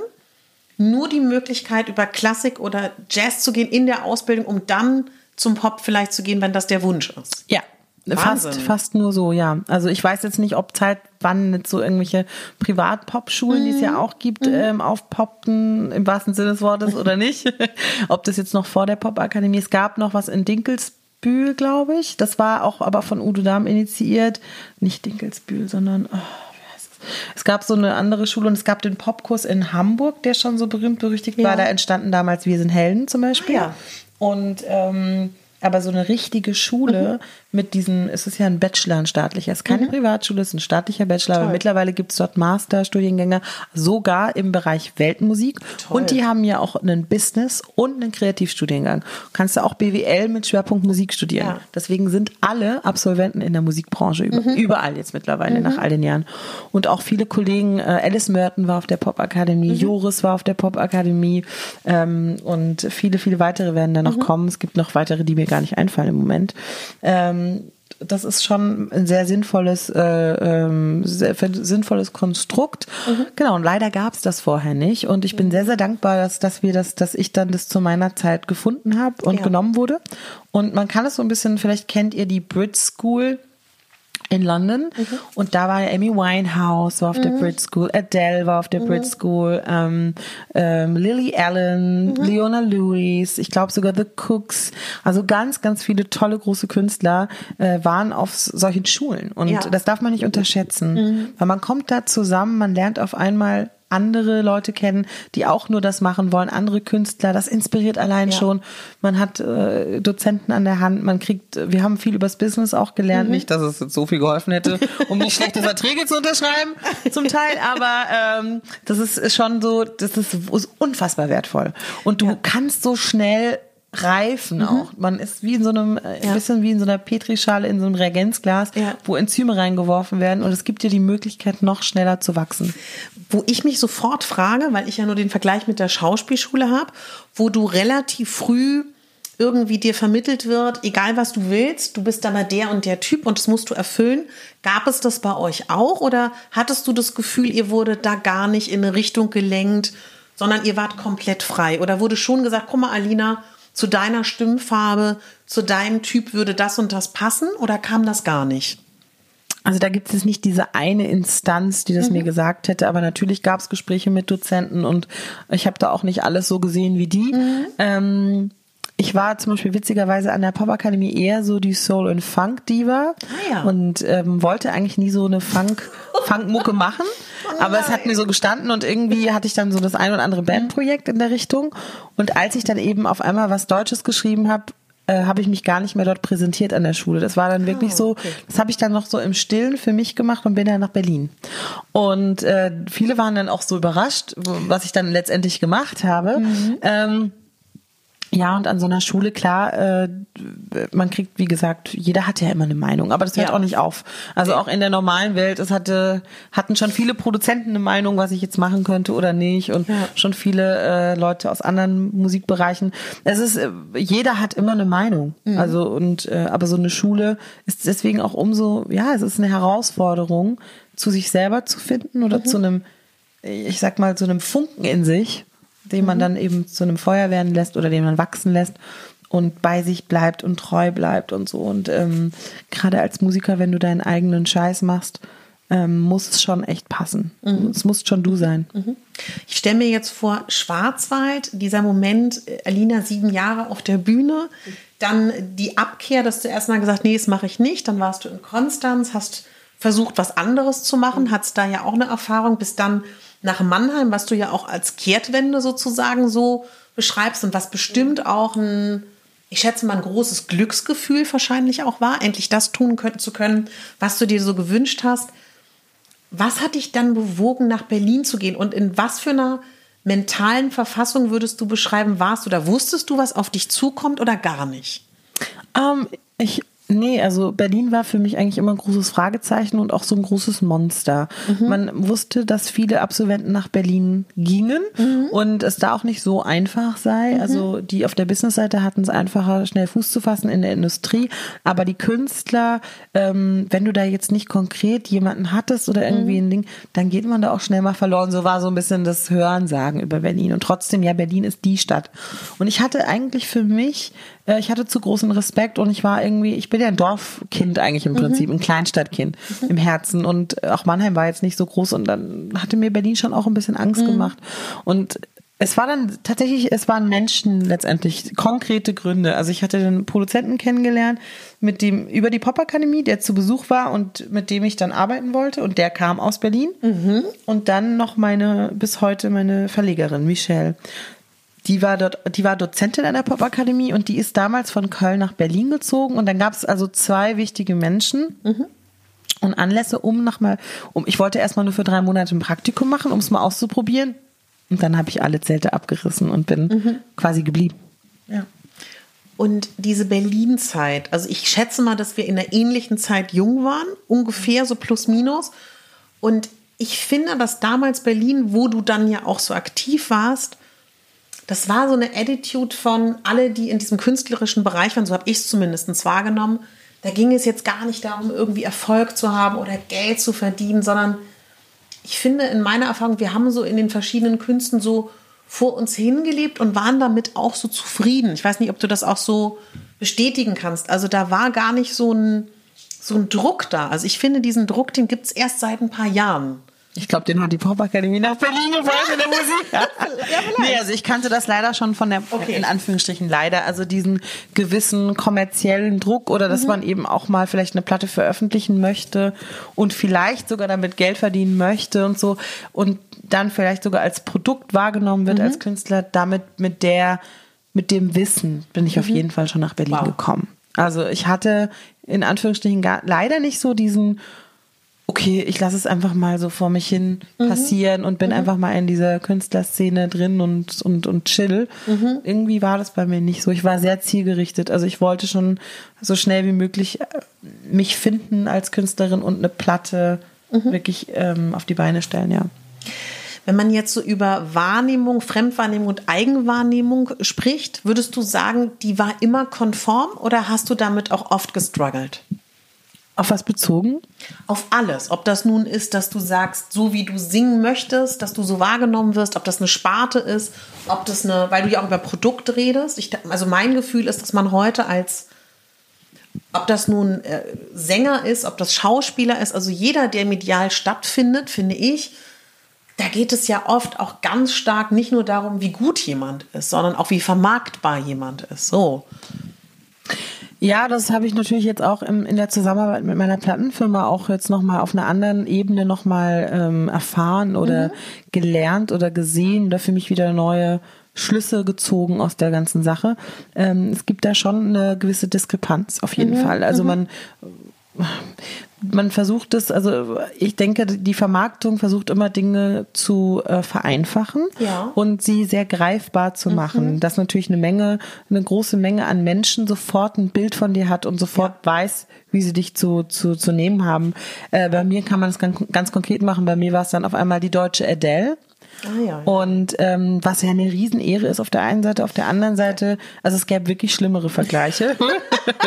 nur die Möglichkeit, über Klassik oder Jazz zu gehen in der Ausbildung, um dann zum Pop vielleicht zu gehen, wenn das der Wunsch ist. Ja, Fast, fast nur so, ja. Also ich weiß jetzt nicht, ob Zeit, wann mit so irgendwelche Privat-Pop-Schulen, mhm. die es ja mhm. auch gibt, mhm. ähm, aufpoppten, im wahrsten Sinne des Wortes oder nicht. ob das jetzt noch vor der Pop-Akademie, es gab noch was in Dinkelsbühl, glaube ich. Das war auch aber von Udo Dahm initiiert. Nicht Dinkelsbühl, sondern, oh, es gab so eine andere Schule und es gab den Popkurs in Hamburg, der schon so berühmt berüchtigt ja. war. Da entstanden damals Wir sind Helden zum Beispiel. Ah, ja. Und ähm, aber so eine richtige Schule mhm. Mit diesen, es ist ja ein Bachelor, ein staatlicher, es ist keine mhm. Privatschule, es ist ein staatlicher Bachelor, Toll. aber mittlerweile gibt es dort Masterstudiengänge, sogar im Bereich Weltmusik. Toll. Und die haben ja auch einen Business- und einen Kreativstudiengang. Du kannst du auch BWL mit Schwerpunkt Musik studieren. Ja. Deswegen sind alle Absolventen in der Musikbranche über, mhm. überall jetzt mittlerweile nach mhm. all den Jahren. Und auch viele Kollegen, äh, Alice Merton war auf der Popakademie, mhm. Joris war auf der Popakademie ähm, und viele, viele weitere werden da noch mhm. kommen. Es gibt noch weitere, die mir gar nicht einfallen im Moment. Ähm, das ist schon ein sehr sinnvolles, äh, ähm, sehr sinnvolles Konstrukt. Mhm. Genau, und leider gab es das vorher nicht. Und ich bin sehr, sehr dankbar, dass, dass wir das, dass ich dann das zu meiner Zeit gefunden habe und ja. genommen wurde. Und man kann es so ein bisschen, vielleicht kennt ihr die Brit School in London mhm. und da war Amy Winehouse war auf mhm. der Brit School, Adele war auf der mhm. Brit School, ähm, ähm, Lily Allen, mhm. Leona Lewis, ich glaube sogar The Cooks, also ganz, ganz viele tolle große Künstler äh, waren auf solchen Schulen und ja. das darf man nicht unterschätzen, mhm. weil man kommt da zusammen, man lernt auf einmal andere Leute kennen, die auch nur das machen wollen, andere Künstler. Das inspiriert allein ja. schon. Man hat äh, Dozenten an der Hand, man kriegt, wir haben viel übers Business auch gelernt. Mhm. Nicht, dass es so viel geholfen hätte, um nicht schlechte Verträge zu unterschreiben, zum Teil, aber ähm, das ist schon so, das ist, ist unfassbar wertvoll. Und du ja. kannst so schnell reifen mhm. auch. Man ist wie in so einem, äh, ja. bisschen wie in so einer Petrischale, in so einem Reagenzglas, ja. wo Enzyme reingeworfen werden und es gibt dir die Möglichkeit, noch schneller zu wachsen. Wo ich mich sofort frage, weil ich ja nur den Vergleich mit der Schauspielschule habe, wo du relativ früh irgendwie dir vermittelt wird, egal was du willst, du bist aber der und der Typ und das musst du erfüllen. Gab es das bei euch auch oder hattest du das Gefühl, ihr wurde da gar nicht in eine Richtung gelenkt, sondern ihr wart komplett frei? Oder wurde schon gesagt, guck mal, Alina, zu deiner Stimmfarbe, zu deinem Typ würde das und das passen oder kam das gar nicht? Also da gibt es nicht diese eine Instanz, die das mhm. mir gesagt hätte, aber natürlich gab es Gespräche mit Dozenten und ich habe da auch nicht alles so gesehen wie die. Mhm. Ähm, ich war zum Beispiel witzigerweise an der Popakademie eher so die Soul- und Funk-Diva ah, ja. und ähm, wollte eigentlich nie so eine Funk, Funk-Mucke machen. Aber es hat mir so gestanden und irgendwie hatte ich dann so das ein oder andere Bandprojekt in der Richtung. Und als ich dann eben auf einmal was Deutsches geschrieben habe, äh, habe ich mich gar nicht mehr dort präsentiert an der Schule. Das war dann wirklich oh, okay. so, das habe ich dann noch so im Stillen für mich gemacht und bin dann nach Berlin. Und äh, viele waren dann auch so überrascht, was ich dann letztendlich gemacht habe. Mhm. Ähm, ja, und an so einer Schule, klar, äh, man kriegt, wie gesagt, jeder hat ja immer eine Meinung, aber das hört ja. auch nicht auf. Also auch in der normalen Welt, es hatte, hatten schon viele Produzenten eine Meinung, was ich jetzt machen könnte oder nicht und ja. schon viele äh, Leute aus anderen Musikbereichen. Es ist, äh, jeder hat immer eine Meinung. Mhm. Also und, äh, aber so eine Schule ist deswegen auch umso, ja, es ist eine Herausforderung, zu sich selber zu finden oder mhm. zu einem, ich sag mal, zu einem Funken in sich den man mhm. dann eben zu einem Feuer werden lässt oder den man wachsen lässt und bei sich bleibt und treu bleibt und so. Und ähm, gerade als Musiker, wenn du deinen eigenen Scheiß machst, ähm, muss es schon echt passen. Mhm. Es muss schon du sein. Mhm. Ich stelle mir jetzt vor, Schwarzwald, dieser Moment, äh, Alina sieben Jahre auf der Bühne, dann die Abkehr, dass du erstmal gesagt, nee, das mache ich nicht. Dann warst du in Konstanz, hast versucht, was anderes zu machen, hattest da ja auch eine Erfahrung, bis dann nach Mannheim, was du ja auch als Kehrtwende sozusagen so beschreibst und was bestimmt auch ein, ich schätze mal, ein großes Glücksgefühl wahrscheinlich auch war, endlich das tun können, zu können, was du dir so gewünscht hast. Was hat dich dann bewogen, nach Berlin zu gehen und in was für einer mentalen Verfassung würdest du beschreiben, warst du da? Wusstest du, was auf dich zukommt oder gar nicht? Ähm, ich Nee, also Berlin war für mich eigentlich immer ein großes Fragezeichen und auch so ein großes Monster. Mhm. Man wusste, dass viele Absolventen nach Berlin gingen mhm. und es da auch nicht so einfach sei. Mhm. Also die auf der Businessseite hatten es einfacher, schnell Fuß zu fassen in der Industrie. Aber die Künstler, ähm, wenn du da jetzt nicht konkret jemanden hattest oder irgendwie mhm. ein Ding, dann geht man da auch schnell mal verloren. So war so ein bisschen das Hörensagen über Berlin. Und trotzdem, ja, Berlin ist die Stadt. Und ich hatte eigentlich für mich äh, ich hatte zu großen Respekt und ich war irgendwie, ich bin ja ein Dorfkind eigentlich im mhm. Prinzip, mhm. ein Kleinstadtkind mhm. im Herzen und auch Mannheim war jetzt nicht so groß und dann hatte mir Berlin schon auch ein bisschen Angst mhm. gemacht und es war dann tatsächlich, es waren Menschen letztendlich, konkrete Gründe. Also ich hatte den Produzenten kennengelernt, mit dem über die Popakademie, der zu Besuch war und mit dem ich dann arbeiten wollte und der kam aus Berlin. Mhm. Und dann noch meine, bis heute meine Verlegerin, Michelle die war dort, die war Dozentin an der Popakademie und die ist damals von Köln nach Berlin gezogen und dann gab es also zwei wichtige Menschen. Mhm. Und Anlässe, um nochmal, um, ich wollte erstmal nur für drei Monate ein Praktikum machen, um es mal auszuprobieren. Und dann habe ich alle Zelte abgerissen und bin mhm. quasi geblieben. Ja. Und diese Berlin-Zeit, also ich schätze mal, dass wir in einer ähnlichen Zeit jung waren, ungefähr so plus minus. Und ich finde, dass damals Berlin, wo du dann ja auch so aktiv warst, das war so eine Attitude von alle, die in diesem künstlerischen Bereich waren, so habe ich es zumindest wahrgenommen. Da ging es jetzt gar nicht darum, irgendwie Erfolg zu haben oder Geld zu verdienen, sondern ich finde in meiner Erfahrung, wir haben so in den verschiedenen Künsten so vor uns hingelebt und waren damit auch so zufrieden. Ich weiß nicht, ob du das auch so bestätigen kannst. Also da war gar nicht so ein, so ein Druck da. Also ich finde, diesen Druck, den gibt es erst seit ein paar Jahren. Ich glaube, den hat die Popakademie nach Berlin gebracht in der Musik. ja, nee, also ich kannte das leider schon von der, okay. in Anführungsstrichen leider, also diesen gewissen kommerziellen Druck oder dass mhm. man eben auch mal vielleicht eine Platte veröffentlichen möchte und vielleicht sogar damit Geld verdienen möchte und so und dann vielleicht sogar als Produkt wahrgenommen wird mhm. als Künstler, damit mit der, mit dem Wissen bin ich mhm. auf jeden Fall schon nach Berlin wow. gekommen. Also ich hatte in Anführungsstrichen gar, leider nicht so diesen okay, ich lasse es einfach mal so vor mich hin mhm. passieren mhm. und bin mhm. einfach mal in dieser Künstlerszene drin und, und, und chill. Mhm. Irgendwie war das bei mir nicht so. Ich war sehr zielgerichtet. Also ich wollte schon so schnell wie möglich äh, mich finden als Künstlerin und eine Platte mhm. wirklich ähm, auf die Beine stellen, ja. Wenn man jetzt so über Wahrnehmung, Fremdwahrnehmung und Eigenwahrnehmung spricht, würdest du sagen, die war immer konform oder hast du damit auch oft gestruggelt? Auf was bezogen? Auf alles. Ob das nun ist, dass du sagst, so wie du singen möchtest, dass du so wahrgenommen wirst, ob das eine Sparte ist, ob das eine, weil du ja auch über Produkte redest. Ich, also mein Gefühl ist, dass man heute als, ob das nun äh, Sänger ist, ob das Schauspieler ist, also jeder, der medial stattfindet, finde ich, da geht es ja oft auch ganz stark nicht nur darum, wie gut jemand ist, sondern auch wie vermarktbar jemand ist. So. Ja, das habe ich natürlich jetzt auch im, in der Zusammenarbeit mit meiner Plattenfirma auch jetzt nochmal auf einer anderen Ebene nochmal ähm, erfahren oder mhm. gelernt oder gesehen oder für mich wieder neue Schlüsse gezogen aus der ganzen Sache. Ähm, es gibt da schon eine gewisse Diskrepanz auf jeden mhm. Fall. Also mhm. man man versucht es, also ich denke, die Vermarktung versucht immer Dinge zu äh, vereinfachen ja. und sie sehr greifbar zu mhm. machen, dass natürlich eine Menge, eine große Menge an Menschen sofort ein Bild von dir hat und sofort ja. weiß, wie sie dich zu, zu, zu nehmen haben. Äh, bei mir kann man es ganz, ganz konkret machen. Bei mir war es dann auf einmal die deutsche Adele. Ah, ja, ja. Und ähm, was ja eine Riesenehre ist auf der einen Seite, auf der anderen Seite, also es gäbe wirklich schlimmere Vergleiche.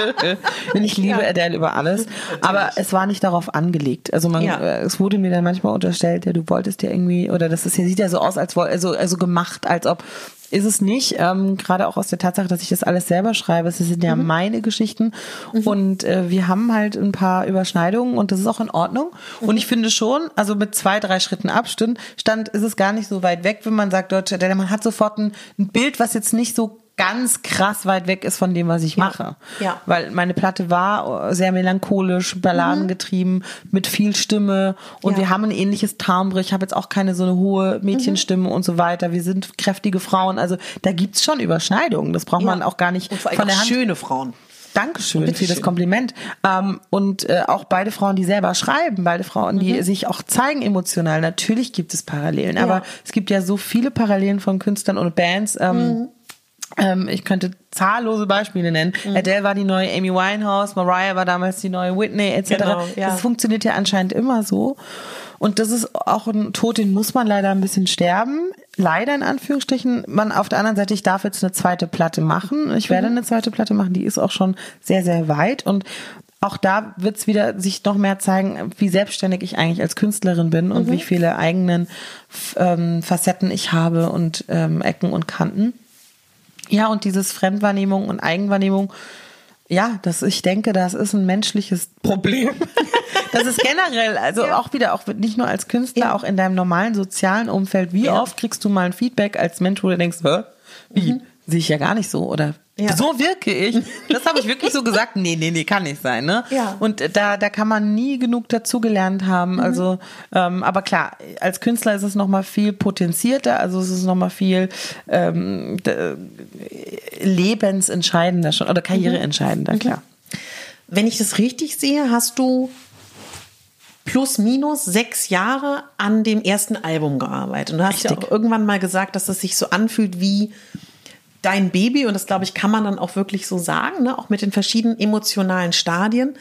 Denn ich liebe ja. Adele über alles. Aber es war nicht darauf angelegt. Also man, äh, es wurde mir dann manchmal unterstellt, ja, du wolltest ja irgendwie, oder das ist ja, sieht ja so aus, als also, also gemacht, als ob ist es nicht. Ähm, Gerade auch aus der Tatsache, dass ich das alles selber schreibe. Es sind ja mhm. meine Geschichten. Mhm. Und äh, wir haben halt ein paar Überschneidungen und das ist auch in Ordnung. Mhm. Und ich finde schon, also mit zwei, drei Schritten Abstand stand, ist es gar nicht so weit weg, wenn man sagt, Deutsche, denn man hat sofort ein, ein Bild, was jetzt nicht so ganz krass weit weg ist von dem, was ich ja. mache. Ja. Weil meine Platte war sehr melancholisch, balladengetrieben, mhm. mit viel Stimme und ja. wir haben ein ähnliches Timbre. Ich habe jetzt auch keine so eine hohe Mädchenstimme mhm. und so weiter. Wir sind kräftige Frauen. Also da gibt's schon Überschneidungen. Das braucht ja. man auch gar nicht und vor allem von der Hand. schöne Frauen. Dankeschön für das Kompliment. Ähm, und äh, auch beide Frauen, die selber schreiben, beide Frauen, die mhm. sich auch zeigen emotional. Natürlich gibt es Parallelen, aber es gibt ja so viele Parallelen von Künstlern und Bands. Ähm, mhm ähm, ich könnte zahllose Beispiele nennen. Mhm. Adele war die neue Amy Winehouse, Mariah war damals die neue Whitney etc. Genau, ja. Das funktioniert ja anscheinend immer so. Und das ist auch ein Tod, den muss man leider ein bisschen sterben. Leider in Anführungsstrichen. Man auf der anderen Seite, ich darf jetzt eine zweite Platte machen. Ich werde mhm. eine zweite Platte machen, die ist auch schon sehr, sehr weit. Und auch da wird es wieder sich noch mehr zeigen, wie selbstständig ich eigentlich als Künstlerin bin und mhm. wie viele eigenen ähm, Facetten ich habe und ähm, Ecken und Kanten. Ja, und dieses Fremdwahrnehmung und Eigenwahrnehmung, ja, das, ich denke, das ist ein menschliches Problem. das ist generell, also ja. auch wieder, auch nicht nur als Künstler, ja. auch in deinem normalen sozialen Umfeld. Wie ja. oft kriegst du mal ein Feedback als Mensch, wo du denkst, Hä? wie? Mhm. Sehe ich ja gar nicht so oder ja. So wirke ich. Das habe ich wirklich so gesagt. Nee, nee, nee, kann nicht sein. Ne? Ja. Und da, da kann man nie genug dazugelernt haben. Mhm. Also, ähm, aber klar, als Künstler ist es noch mal viel potenzierter. Also es ist noch mal viel ähm, lebensentscheidender schon oder karriereentscheidender, mhm. klar. Wenn ich das richtig sehe, hast du plus minus sechs Jahre an dem ersten Album gearbeitet. Und du hast Richtig. ja auch irgendwann mal gesagt, dass es sich so anfühlt wie dein Baby, und das glaube ich, kann man dann auch wirklich so sagen, ne? auch mit den verschiedenen emotionalen Stadien.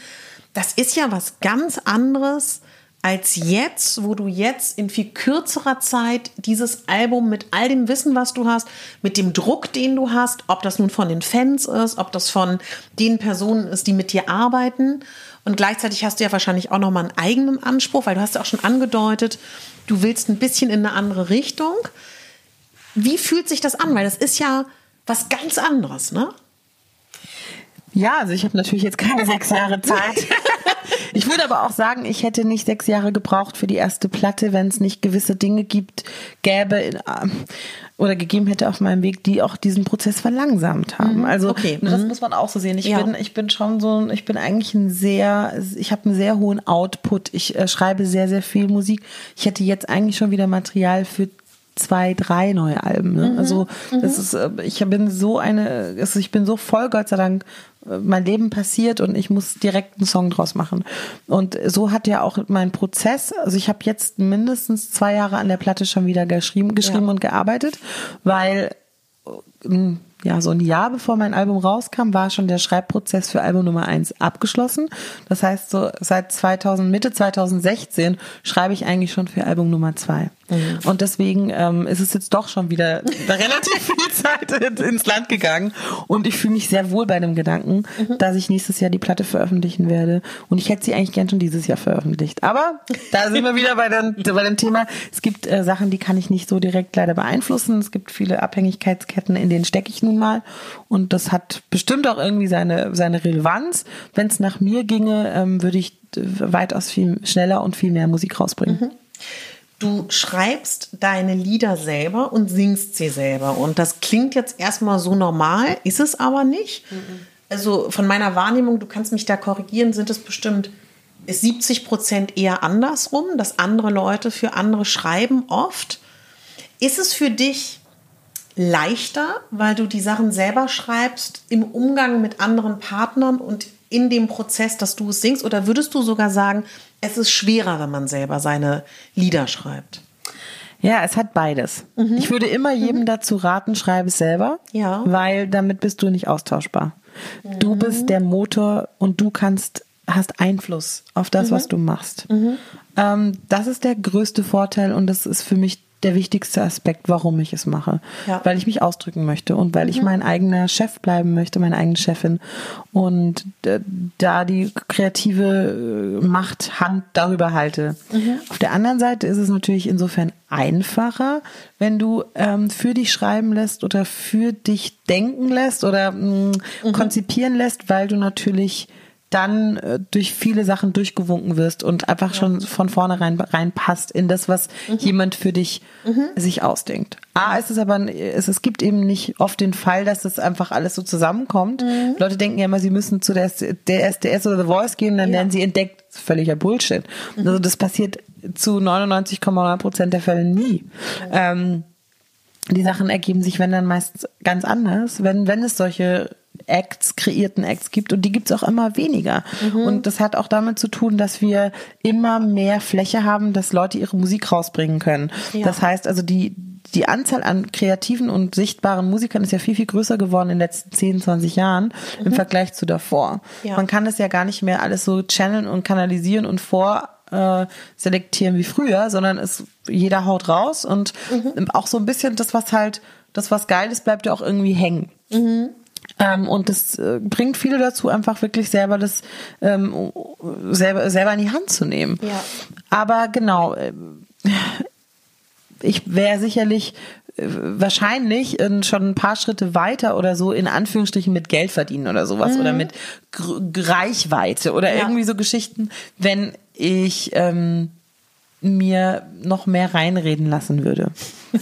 Das ist ja was ganz anderes als jetzt, wo du jetzt in viel kürzerer Zeit dieses Album mit all dem Wissen, was du hast, mit dem Druck, den du hast, ob das nun von den Fans ist, ob das von den Personen ist, die mit dir arbeiten. Und gleichzeitig hast du ja wahrscheinlich auch nochmal einen eigenen Anspruch, weil du hast ja auch schon angedeutet, du willst ein bisschen in eine andere Richtung. Wie fühlt sich das an? Weil das ist ja was ganz anderes, ne? Ja, also ich habe natürlich jetzt keine sechs Jahre Zeit. Ich würde aber auch sagen, ich hätte nicht sechs Jahre gebraucht für die erste Platte, wenn es nicht gewisse Dinge gibt, gäbe in, ähm, oder gegeben hätte auf meinem Weg, die auch diesen Prozess verlangsamt haben. Mhm. Also okay. das mhm. muss man auch so sehen. Ich ja. bin, ich bin schon so, ich bin eigentlich ein sehr, ich habe einen sehr hohen Output. Ich äh, schreibe sehr, sehr viel Musik. Ich hätte jetzt eigentlich schon wieder Material für zwei, drei neue Alben. Ne? Mhm. Also das mhm. ist, äh, ich bin so eine, also ich bin so voll, Gott sei Dank, äh, mein Leben passiert und ich muss direkt einen Song draus machen. Und so hat ja auch mein Prozess, also ich habe jetzt mindestens zwei Jahre an der Platte schon wieder geschrieben, geschrieben ja. und gearbeitet, weil äh, ja, so ein Jahr bevor mein Album rauskam, war schon der Schreibprozess für Album Nummer eins abgeschlossen. Das heißt, so seit 2000, Mitte 2016 schreibe ich eigentlich schon für Album Nummer zwei. Mhm. Und deswegen ähm, ist es jetzt doch schon wieder relativ viel Zeit ins Land gegangen. Und ich fühle mich sehr wohl bei dem Gedanken, mhm. dass ich nächstes Jahr die Platte veröffentlichen werde. Und ich hätte sie eigentlich gern schon dieses Jahr veröffentlicht. Aber da sind wir wieder bei, den, bei dem Thema. Es gibt äh, Sachen, die kann ich nicht so direkt leider beeinflussen. Es gibt viele Abhängigkeitsketten, in denen stecke ich nun mal. Und das hat bestimmt auch irgendwie seine, seine Relevanz. Wenn es nach mir ginge, ähm, würde ich weitaus viel schneller und viel mehr Musik rausbringen. Mhm. Du schreibst deine Lieder selber und singst sie selber. Und das klingt jetzt erstmal so normal, ist es aber nicht. Mhm. Also von meiner Wahrnehmung, du kannst mich da korrigieren, sind es bestimmt 70 Prozent eher andersrum, dass andere Leute für andere schreiben oft. Ist es für dich leichter, weil du die Sachen selber schreibst im Umgang mit anderen Partnern und in dem Prozess, dass du es singst? Oder würdest du sogar sagen, es ist schwerer, wenn man selber seine Lieder schreibt? Ja, es hat beides. Mhm. Ich würde immer jedem mhm. dazu raten, schreibe es selber, ja. weil damit bist du nicht austauschbar. Mhm. Du bist der Motor und du kannst hast Einfluss auf das, was mhm. du machst. Mhm. Ähm, das ist der größte Vorteil und das ist für mich der wichtigste Aspekt, warum ich es mache. Ja. Weil ich mich ausdrücken möchte und weil ich mein eigener Chef bleiben möchte, meine eigene Chefin. Und äh, da die kreative äh, Macht Hand darüber halte. Auf der anderen Seite ist es natürlich insofern einfacher, wenn du ähm, für dich schreiben lässt oder für dich denken lässt oder mh, konzipieren lässt, weil du natürlich dann äh, durch viele Sachen durchgewunken wirst und einfach schon von vornherein reinpasst in das, was jemand für dich sich ausdenkt. A, ist es aber, es, es gibt eben nicht oft den Fall, dass das einfach alles so zusammenkommt. Leute denken ja immer, sie müssen zu der, der SDS oder The Voice gehen, dann Ja. werden sie entdeckt. Das ist völliger Bullshit. Also das passiert zu 99,9 Prozent der Fälle nie. Ähm, die Sachen ergeben sich, wenn dann meist ganz anders, wenn, wenn es solche Acts, kreierten Acts gibt und die gibt's auch immer weniger. Und das hat auch damit zu tun, dass wir immer mehr Fläche haben, dass Leute ihre Musik rausbringen können. Ja. Das heißt also, die, die Anzahl an kreativen und sichtbaren Musikern ist ja viel, viel größer geworden in den letzten 10, 20 Jahren im Vergleich zu davor. Ja. Man kann das ja gar nicht mehr alles so channeln und kanalisieren und vor äh, selektieren wie früher, sondern es jeder haut raus und auch so ein bisschen das, was halt, das, was geil ist, bleibt ja auch irgendwie hängen. Ähm, und das äh, bringt viele dazu, einfach wirklich selber das ähm, selber, selber in die Hand zu nehmen. Ja. Aber genau, äh, ich wäre sicherlich äh, wahrscheinlich äh, schon ein paar Schritte weiter oder so in Anführungsstrichen mit Geld verdienen oder sowas oder mit Reichweite oder Ja. irgendwie so Geschichten, wenn ich ähm, mir noch mehr reinreden lassen würde.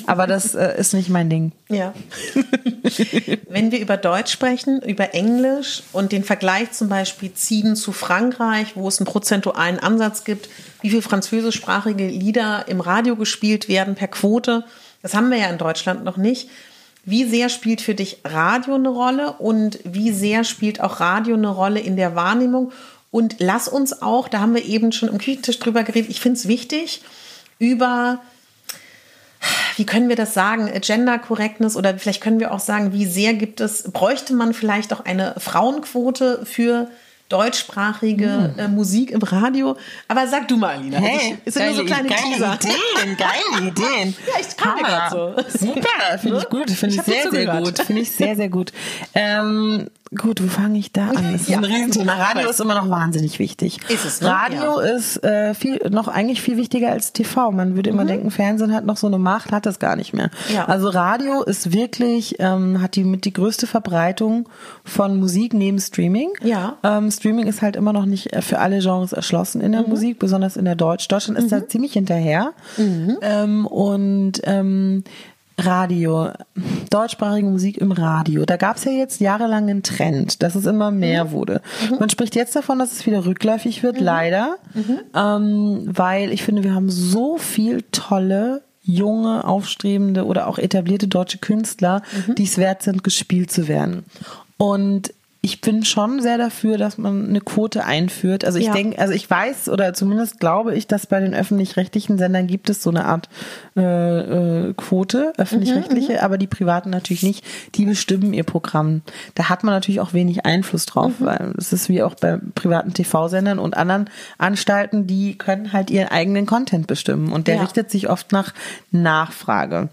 Aber das äh, ist nicht mein Ding. Ja. Wenn wir über Deutsch sprechen, über Englisch und den Vergleich zum Beispiel ziehen zu Frankreich, wo es einen prozentualen Ansatz gibt, wie viele französischsprachige Lieder im Radio gespielt werden per Quote, das haben wir ja in Deutschland noch nicht. Wie sehr spielt für dich Radio eine Rolle und wie sehr spielt auch Radio eine Rolle in der Wahrnehmung? Und lass uns auch, da haben wir eben schon im Küchentisch drüber geredet, ich finde es wichtig, über wie können wir das sagen, Gender Correctness oder vielleicht können wir auch sagen, wie sehr gibt es, bräuchte man vielleicht auch eine Frauenquote für deutschsprachige äh, Musik im Radio? Aber sag du mal, Alina. Hey, es sind nur so kleine geile Teaser. Ideen, geile Ideen. Ja, ich kam grad so. Super, finde ich gut, finde Ich ich, sehr, sehr gut, finde ich sehr, sehr gut. Ähm, gut, wo fange ich da an? Das ist Ja. ein Riesenthema. Radio ist immer noch wahnsinnig wichtig. Ist es, ne? Radio ist äh, viel, noch eigentlich viel wichtiger als TV. Man würde immer denken, Fernsehen hat noch so eine Macht, hat das gar nicht mehr. Mhm. Ja. Also Radio ist wirklich, ähm, hat die mit die größte Verbreitung von Musik neben Streaming. Ja. Ähm, Streaming ist halt immer noch nicht äh, für alle Genres erschlossen in der Mhm. Musik, besonders in der Deutsch. Deutschland ist da ziemlich hinterher. Ähm, und ähm, Radio, deutschsprachige Musik im Radio. Da gab es ja jetzt jahrelang einen Trend, dass es immer mehr wurde. Man spricht jetzt davon, dass es wieder rückläufig wird, leider, ähm, weil ich finde, wir haben so viel tolle junge, aufstrebende oder auch etablierte deutsche Künstler, die es wert sind, gespielt zu werden. Und ich bin schon sehr dafür, dass man eine Quote einführt. Also ich Ja. denke, also ich weiß oder zumindest glaube ich, dass bei den öffentlich-rechtlichen Sendern gibt es so eine Art äh, äh, Quote, öffentlich-rechtliche, aber die privaten natürlich nicht. Die bestimmen ihr Programm. Da hat man natürlich auch wenig Einfluss drauf, weil es ist wie auch bei privaten TV-Sendern und anderen Anstalten, die können halt ihren eigenen Content bestimmen und der Ja. richtet sich oft nach Nachfrage.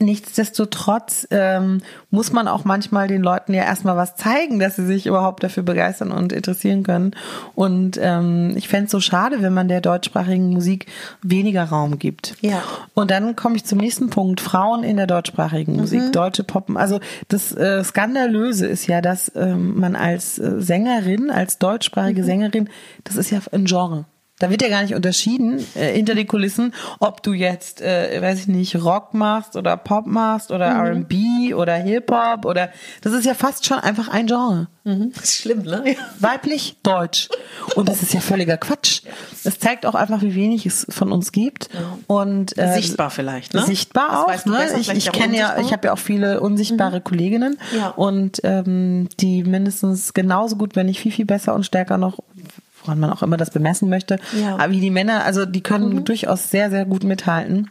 Nichtsdestotrotz ähm, muss man auch manchmal den Leuten ja erstmal was zeigen, dass sie sich überhaupt dafür begeistern und interessieren können. Und ähm, ich fänd's so schade, wenn man der deutschsprachigen Musik weniger Raum gibt. Ja. Und dann komme ich zum nächsten Punkt. Frauen in der deutschsprachigen Musik, deutsche Poppen. Also das äh, Skandalöse ist ja, dass ähm, man als äh, Sängerin, als deutschsprachige Sängerin, das ist ja ein Genre. Da wird ja gar nicht unterschieden äh, hinter den Kulissen, ob du jetzt, äh, weiß ich nicht, Rock machst oder Pop machst oder R&B oder Hip-Hop oder das ist ja fast schon einfach ein Genre. Das ist schlimm, ne? Weiblich, deutsch. Und das ist ja völliger Quatsch. Das zeigt auch einfach, wie wenig es von uns gibt. Und äh, Sichtbar vielleicht, ne? Sichtbar Das auch. weißt du ne? besser, ich ich kenne ja, ich habe ja auch viele unsichtbare Kolleginnen Ja. und ähm, die mindestens genauso gut, wenn nicht viel viel besser und stärker noch woran man auch immer das bemessen möchte, Ja. aber wie die Männer, also die können durchaus sehr sehr gut mithalten.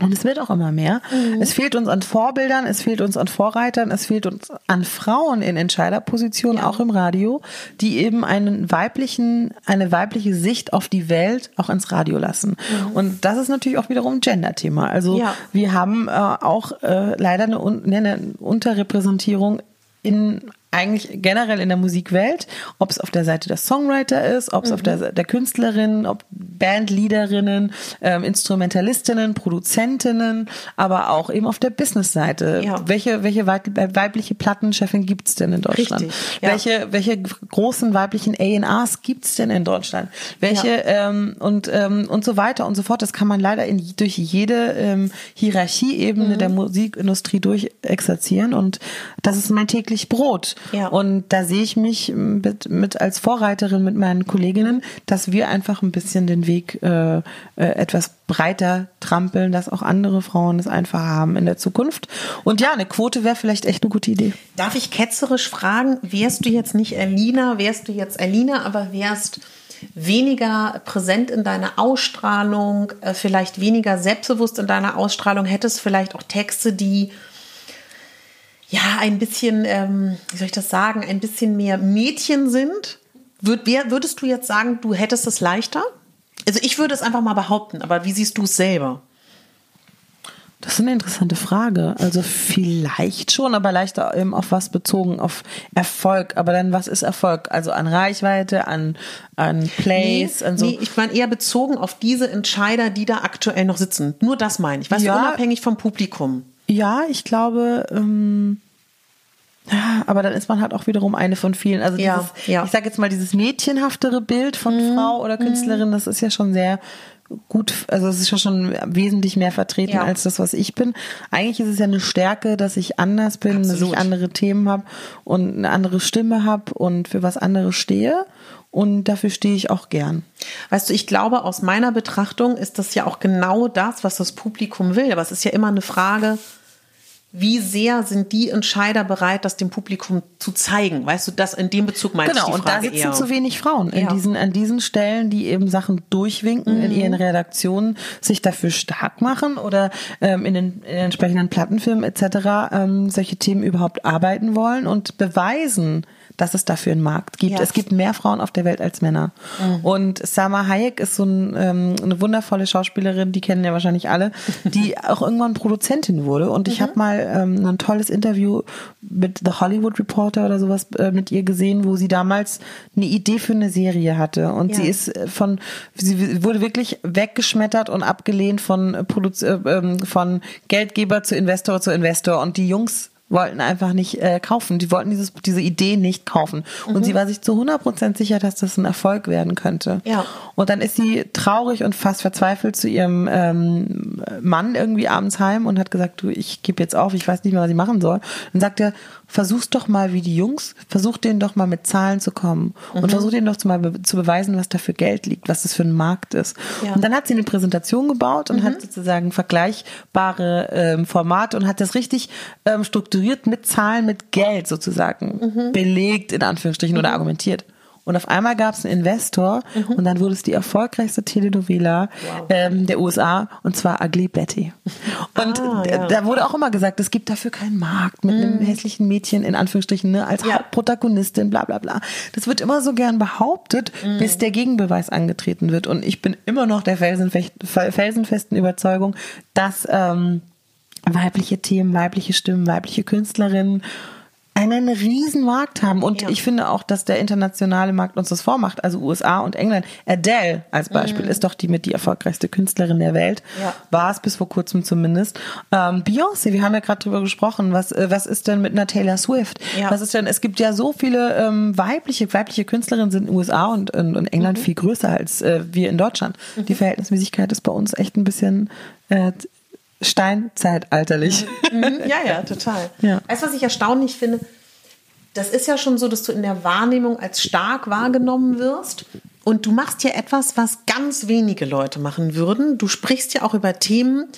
Und es wird auch immer mehr. Mhm. Es fehlt uns an Vorbildern, es fehlt uns an Vorreitern, es fehlt uns an Frauen in Entscheiderpositionen, ja. auch im Radio, die eben einen weiblichen, eine weibliche Sicht auf die Welt auch ins Radio lassen. Mhm. Und das ist natürlich auch wiederum ein Gender-Thema. Also ja. wir haben äh, auch äh, leider eine, eine Unterrepräsentierung in eigentlich generell in der Musikwelt, ob es auf der Seite der Songwriter ist, ob es mhm. auf der, der Künstlerin, ob Bandleaderinnen, ähm, Instrumentalistinnen, Produzentinnen, aber auch eben auf der Businessseite. Ja. Welche, welche weibliche Plattenchefin gibt's denn in Deutschland? Richtig, ja. Welche, welche großen weiblichen A&Rs gibt's denn in Deutschland? Welche ja. ähm, und, ähm, und so weiter und so fort. Das kann man leider in, durch jede ähm, Hierarchieebene mhm. der Musikindustrie durchexerzieren und das ist mein täglich Brot. Ja. Und da sehe ich mich mit, mit als Vorreiterin mit meinen Kolleginnen, dass wir einfach ein bisschen den Weg äh, äh, etwas breiter trampeln, dass auch andere Frauen es einfach haben in der Zukunft. Und ja, eine Quote wäre vielleicht echt eine gute Idee. Darf ich ketzerisch fragen, wärst du jetzt nicht Erlina, wärst du jetzt Erlina, aber wärst weniger präsent in deiner Ausstrahlung, äh, vielleicht weniger selbstbewusst in deiner Ausstrahlung, hättest vielleicht auch Texte, die ja, ein bisschen, ähm, wie soll ich das sagen, ein bisschen mehr Mädchen sind. Würd, wer, würdest du jetzt sagen, du hättest es leichter? Also ich würde es einfach mal behaupten, aber wie siehst du es selber? Das ist eine interessante Frage. Also vielleicht schon, aber leichter eben auf was bezogen, auf Erfolg. Aber dann, was ist Erfolg? Also an Reichweite, an, an Plays, nee, an so. Nee, ich meine eher bezogen auf diese Entscheider, die da aktuell noch sitzen. Nur das meine ich. Was ja, unabhängig vom Publikum. Ja, ich glaube, ähm, ja, aber dann ist man halt auch wiederum eine von vielen. Also dieses, ja, ja. ich sage jetzt mal, dieses mädchenhaftere Bild von mhm. Frau oder Künstlerin, das ist ja schon sehr gut, also es ist ja schon wesentlich mehr vertreten ja. als das, was ich bin. Eigentlich ist es ja eine Stärke, dass ich anders bin, Absolut. dass ich andere Themen habe und eine andere Stimme habe und für was anderes stehe. Und dafür stehe ich auch gern. Weißt du, ich glaube, aus meiner Betrachtung ist das ja auch genau das, was das Publikum will. Aber es ist ja immer eine Frage, wie sehr sind die Entscheider bereit, das dem Publikum zu zeigen? Weißt du, das in dem Bezug meinst genau, du Genau, und da sitzen eher. zu wenig Frauen in ja. diesen, an diesen Stellen, die eben Sachen durchwinken mhm. in ihren Redaktionen, sich dafür stark machen oder ähm, in, den, in den entsprechenden Plattenfilmen etc. Ähm, solche Themen überhaupt arbeiten wollen und beweisen, dass es dafür einen Markt gibt. Ja. Es gibt mehr Frauen auf der Welt als Männer. Mhm. Und Sama Hayek ist so ein, ähm, eine wundervolle Schauspielerin, die kennen ja wahrscheinlich alle, die auch irgendwann Produzentin wurde. Und ich mhm. habe mal ähm, ein tolles Interview mit The Hollywood Reporter oder sowas äh, mit ihr gesehen, wo sie damals eine Idee für eine Serie hatte. Und ja. sie ist äh, von, sie wurde wirklich weggeschmettert und abgelehnt von, Produ äh, ähm, von Geldgeber zu Investor zu Investor. Und die Jungs wollten einfach nicht äh, kaufen. Die wollten dieses, diese Idee nicht kaufen. Und mhm. sie war sich zu 100% sicher, dass das ein Erfolg werden könnte. Ja. Und dann ist sie traurig und fast verzweifelt zu ihrem ähm, Mann irgendwie abends heim und hat gesagt, du, ich gebe jetzt auf, ich weiß nicht mehr, was ich machen soll. Dann sagt er, versuch's doch mal wie die Jungs, versuch denen doch mal mit Zahlen zu kommen mhm. und versuch denen doch mal be zu beweisen, was da für Geld liegt, was das für ein Markt ist. Ja. Und dann hat sie eine Präsentation gebaut und mhm. hat sozusagen vergleichbare ähm, Formate und hat das richtig ähm, strukturiert mit Zahlen, mit Geld sozusagen mhm. belegt, in Anführungsstrichen, oder mhm. argumentiert. Und auf einmal gab es einen Investor mhm. und dann wurde es die erfolgreichste Telenovela wow. ähm, der USA und zwar Ugly Betty. Und ah, ja. da wurde auch immer gesagt, es gibt dafür keinen Markt mit mhm. einem hässlichen Mädchen in Anführungsstrichen ne, als ja. Hauptprotagonistin, bla bla bla. Das wird immer so gern behauptet, mhm. bis der Gegenbeweis angetreten wird. Und ich bin immer noch der felsenfesten Überzeugung, dass ähm, weibliche Themen, weibliche Stimmen, weibliche Künstlerinnen einen riesen Markt haben. Und ja. ich finde auch, dass der internationale Markt uns das vormacht. Also USA und England. Adele als Beispiel mhm. ist doch die mit die erfolgreichste Künstlerin der Welt. Ja. War es bis vor kurzem zumindest. Ähm, Beyoncé, wir haben ja gerade drüber gesprochen. Was, äh, was ist denn mit einer Taylor Swift? Ja. Was ist denn, es gibt ja so viele ähm, weibliche, weibliche Künstlerinnen sind in USA und in, in England mhm. viel größer als äh, wir in Deutschland. Mhm. Die Verhältnismäßigkeit ist bei uns echt ein bisschen äh, steinzeitalterlich. Mhm. Ja, ja, total. Ja. Weißt du, was ich erstaunlich finde? Das ist ja schon so, dass du in der Wahrnehmung als stark wahrgenommen wirst. Und du machst ja etwas, was ganz wenige Leute machen würden. Du sprichst ja auch über Themen,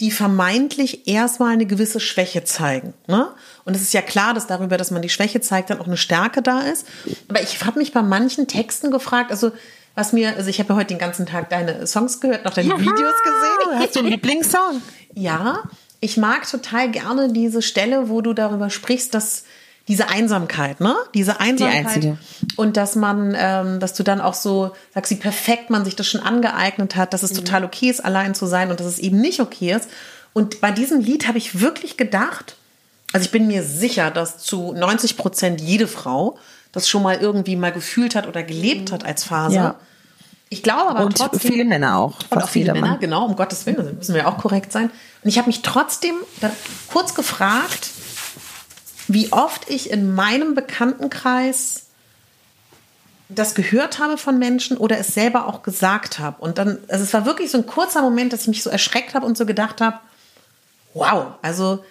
die vermeintlich erstmal eine gewisse Schwäche zeigen. Ne? Und es ist ja klar, dass darüber, dass man die Schwäche zeigt, dann auch eine Stärke da ist. Aber ich habe mich bei manchen Texten gefragt, also was mir, also ich habe ja heute den ganzen Tag deine Songs gehört, noch deine Videos gesehen. Hast du einen Lieblingssong? Ja, ich mag total gerne diese Stelle, wo du darüber sprichst, dass diese Einsamkeit, ne? Diese Einsamkeit. Die. Und dass man, ähm, dass du dann auch so sagst, wie perfekt man sich das schon angeeignet hat, dass es mhm. total okay ist, allein zu sein und dass es eben nicht okay ist. Und bei diesem Lied habe ich wirklich gedacht, also ich bin mir sicher, dass zu 90 Prozent jede Frau das schon mal irgendwie mal gefühlt hat oder gelebt hat als Phase. Ja. Ich glaube aber und trotzdem. viele Männer auch. Und auch viele Männer, genau, um Gottes Willen, müssen wir auch korrekt sein. Und ich habe mich trotzdem kurz gefragt, wie oft ich in meinem Bekanntenkreis das gehört habe von Menschen oder es selber auch gesagt habe. Und dann, also es war wirklich so ein kurzer Moment, dass ich mich so erschreckt habe und so gedacht habe, wow, also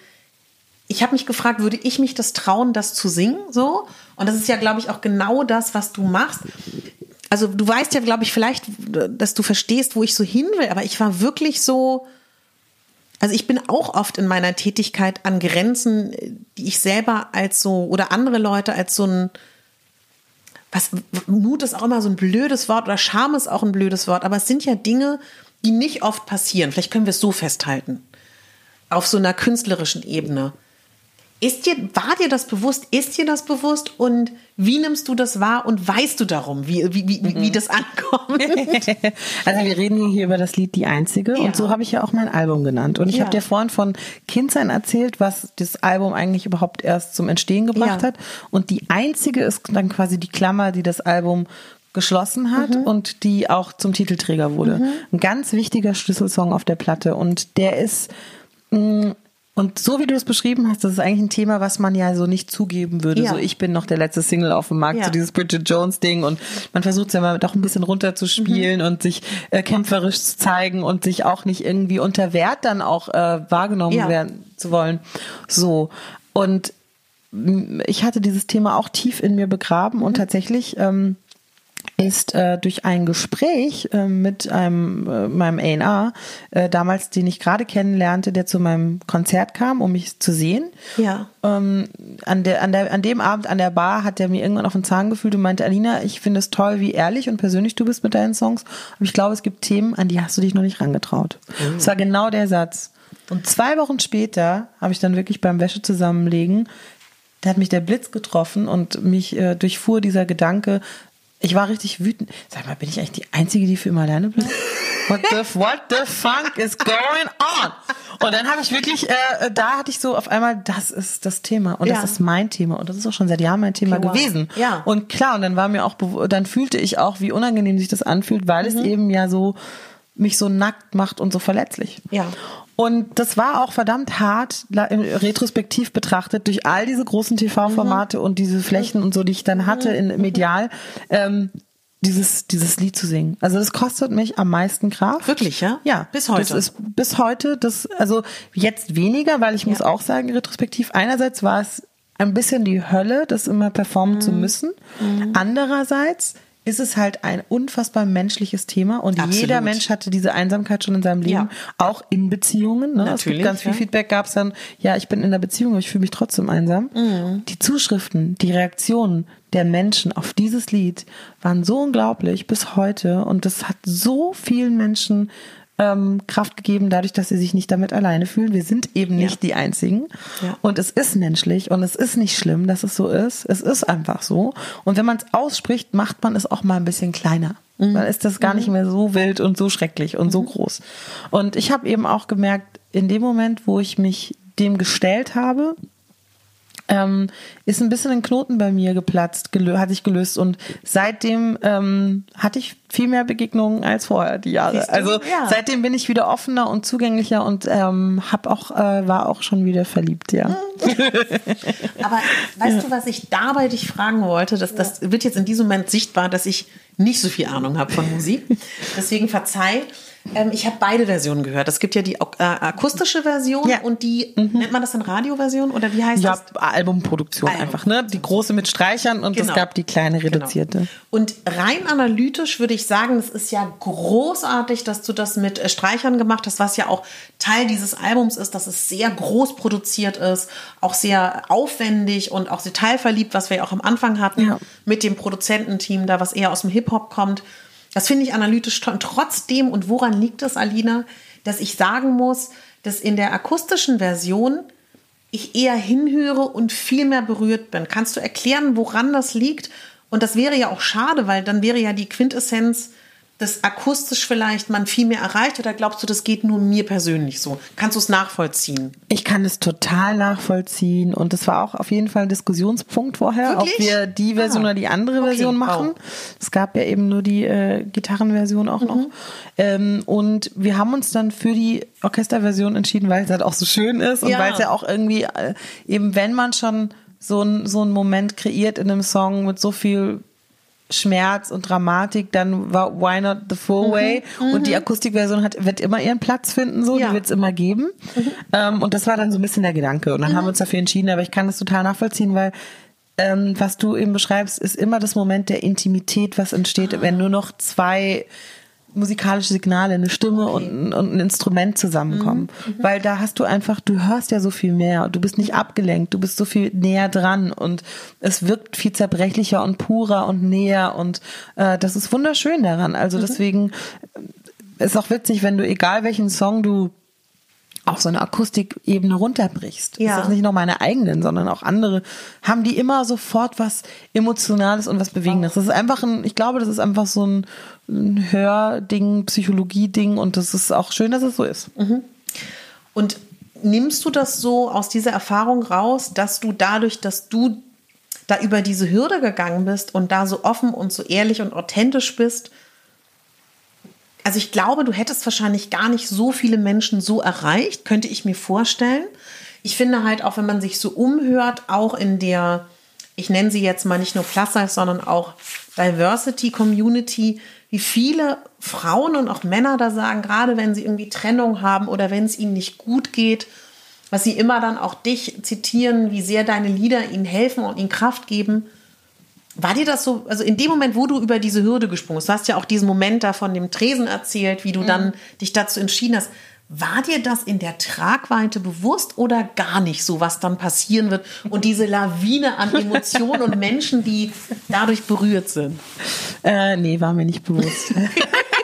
ich habe mich gefragt, würde ich mich das trauen, das zu singen so? Und das ist ja, glaube ich, auch genau das, was du machst. Also du weißt ja, glaube ich, vielleicht, dass du verstehst, wo ich so hin will, aber ich war wirklich so, also ich bin auch oft in meiner Tätigkeit an Grenzen, die ich selber als so oder andere Leute als so ein was Mut ist auch immer so ein blödes Wort oder Scham ist auch ein blödes Wort, aber es sind ja Dinge, die nicht oft passieren. Vielleicht können wir es so festhalten. Auf so einer künstlerischen Ebene. Ist dir, war dir das bewusst? Ist dir das bewusst? Und wie nimmst du das wahr und weißt du darum, wie, wie, wie, mhm. wie das ankommt? also wir reden hier über das Lied Die Einzige ja. und so habe ich ja auch mein Album genannt. Und ich ja. habe dir vorhin von Kindsein erzählt, was das Album eigentlich überhaupt erst zum Entstehen gebracht ja. hat. Und Die Einzige ist dann quasi die Klammer, die das Album geschlossen hat mhm. und die auch zum Titelträger wurde. Mhm. Ein ganz wichtiger Schlüsselsong auf der Platte und der ist mh, mm, und so wie du es beschrieben hast, das ist eigentlich ein Thema, was man ja so nicht zugeben würde. Ja. So, ich bin noch der letzte Single auf dem Markt, ja. so dieses Bridget Jones Ding und man versucht es ja mal doch ein bisschen runterzuspielen mhm. und sich äh, kämpferisch zu zeigen und sich auch nicht irgendwie unter Wert dann auch äh, wahrgenommen ja. werden zu wollen. So. Und ich hatte dieses Thema auch tief in mir begraben mhm. und tatsächlich ähm, ist äh, durch ein Gespräch äh, mit einem äh, meinem A&R äh, damals, den ich gerade kennenlernte, der zu meinem Konzert kam, um mich zu sehen. Ja. Ähm, an der an der an dem Abend an der Bar hat er mir irgendwann auf den Zahn gefühlt und meinte, Alina, ich finde es toll, wie ehrlich und persönlich du bist mit deinen Songs. Aber ich glaube, es gibt Themen, an die hast du dich noch nicht rangetraut. Mhm. Das war genau der Satz. Und zwei Wochen später habe ich dann wirklich beim Wäsche zusammenlegen da hat mich der Blitz getroffen und mich äh, durchfuhr dieser Gedanke, ich war richtig wütend. Sag mal, bin ich eigentlich die Einzige, die für immer alleine bleibt? What the, what the fuck is going on? Und dann habe ich wirklich, äh, da hatte ich so auf einmal, das ist das Thema und ja. das ist mein Thema und das ist auch schon seit Jahren mein Thema okay, wow. gewesen. Ja. Und klar, und dann war mir auch, dann fühlte ich auch, wie unangenehm sich das anfühlt, weil mhm. es eben ja so mich so nackt macht und so verletzlich. Ja. Und das war auch verdammt hart, retrospektiv betrachtet, durch all diese großen TV-Formate mhm. und diese Flächen und so, die ich dann hatte in medial, ähm, dieses, dieses Lied zu singen. Also das kostet mich am meisten Kraft. Wirklich, ja? Ja. Bis heute. Das ist bis heute, das, also jetzt weniger, weil ich ja. muss auch sagen, retrospektiv, einerseits war es ein bisschen die Hölle, das immer performen mhm. zu müssen. Mhm. Andererseits ist es halt ein unfassbar menschliches Thema und Absolut. jeder Mensch hatte diese Einsamkeit schon in seinem Leben, ja. auch in Beziehungen. Ne? Natürlich, ganz viel Feedback gab es dann, ja, ich bin in der Beziehung, aber ich fühle mich trotzdem einsam. Mhm. Die Zuschriften, die Reaktionen der Menschen auf dieses Lied waren so unglaublich bis heute und das hat so vielen Menschen ähm, Kraft gegeben, dadurch, dass sie sich nicht damit alleine fühlen. Wir sind eben nicht ja. die Einzigen. Ja. Und es ist menschlich und es ist nicht schlimm, dass es so ist. Es ist einfach so. Und wenn man es ausspricht, macht man es auch mal ein bisschen kleiner. Mhm. Dann ist das gar mhm. nicht mehr so wild und so schrecklich und mhm. so groß. Und ich habe eben auch gemerkt, in dem Moment, wo ich mich dem gestellt habe, ähm, ist ein bisschen ein Knoten bei mir geplatzt, hat sich gelöst und seitdem ähm, hatte ich viel mehr Begegnungen als vorher die Jahre. Also ja. seitdem bin ich wieder offener und zugänglicher und ähm, hab auch äh, war auch schon wieder verliebt, ja. Aber weißt ja. du, was ich dabei dich fragen wollte? Das, das wird jetzt in diesem Moment sichtbar, dass ich nicht so viel Ahnung habe von Musik. Deswegen verzeih. Ähm, ich habe beide Versionen gehört. Es gibt ja die äh, akustische Version ja. und die, mhm. nennt man das dann Radioversion oder wie heißt ja, das? Ja, Albumproduktion Album. einfach, ne? Die große mit Streichern und genau. es gab die kleine genau. reduzierte. Genau. Und rein analytisch würde ich sagen, es ist ja großartig, dass du das mit äh, Streichern gemacht hast, was ja auch Teil dieses Albums ist, dass es sehr groß produziert ist, auch sehr aufwendig und auch detailverliebt, was wir ja auch am Anfang hatten, ja. mit dem Produzententeam da, was eher aus dem Hip-Hop kommt. Das finde ich analytisch toll. Trotzdem, und woran liegt es, Alina, dass ich sagen muss, dass in der akustischen Version ich eher hinhöre und viel mehr berührt bin. Kannst du erklären, woran das liegt? Und das wäre ja auch schade, weil dann wäre ja die Quintessenz dass akustisch vielleicht man viel mehr erreicht oder glaubst du, das geht nur mir persönlich so? Kannst du es nachvollziehen? Ich kann es total nachvollziehen und das war auch auf jeden Fall ein Diskussionspunkt vorher, Wirklich? ob wir die Version ah. oder die andere okay. Version machen. Oh. Es gab ja eben nur die äh, Gitarrenversion auch mhm. noch. Ähm, und wir haben uns dann für die Orchesterversion entschieden, weil es halt auch so schön ist und ja. weil es ja auch irgendwie äh, eben, wenn man schon so ein, so einen Moment kreiert in einem Song mit so viel Schmerz und Dramatik, dann war Why Not the Full mhm. Way mhm. und die Akustikversion hat, wird immer ihren Platz finden, so, ja. die wird es immer geben. Mhm. Ähm, und das war dann so ein bisschen der Gedanke. Und dann mhm. haben wir uns dafür entschieden, aber ich kann das total nachvollziehen, weil ähm, was du eben beschreibst, ist immer das Moment der Intimität, was entsteht, wenn nur noch zwei musikalische Signale, eine Stimme okay. und, und, ein Instrument zusammenkommen. Mhm. Mhm. Weil da hast du einfach, du hörst ja so viel mehr, du bist nicht abgelenkt, du bist so viel näher dran und es wirkt viel zerbrechlicher und purer und näher und äh, das ist wunderschön daran. Also mhm. deswegen äh, ist auch witzig, wenn du, egal welchen Song du auf so eine Akustikebene runterbrichst. Ja. Das ist nicht nur meine eigenen, sondern auch andere, haben die immer sofort was Emotionales und was Bewegendes. Das ist einfach ein, ich glaube, das ist einfach so ein, ein Hörding, Psychologie-Ding und das ist auch schön, dass es so ist. Mhm. Und nimmst du das so aus dieser Erfahrung raus, dass du dadurch, dass du da über diese Hürde gegangen bist und da so offen und so ehrlich und authentisch bist, also ich glaube, du hättest wahrscheinlich gar nicht so viele Menschen so erreicht, könnte ich mir vorstellen. Ich finde halt auch, wenn man sich so umhört, auch in der, ich nenne sie jetzt mal nicht nur Plus sondern auch Diversity Community, wie viele Frauen und auch Männer da sagen, gerade wenn sie irgendwie Trennung haben oder wenn es ihnen nicht gut geht, was sie immer dann auch dich zitieren, wie sehr deine Lieder ihnen helfen und ihnen Kraft geben. War dir das so, also in dem Moment, wo du über diese Hürde gesprungen bist, du hast ja auch diesen Moment da von dem Tresen erzählt, wie du mhm. dann dich dazu entschieden hast. War dir das in der Tragweite bewusst oder gar nicht so, was dann passieren wird und diese Lawine an Emotionen und Menschen, die dadurch berührt sind? Äh, nee, war mir nicht bewusst.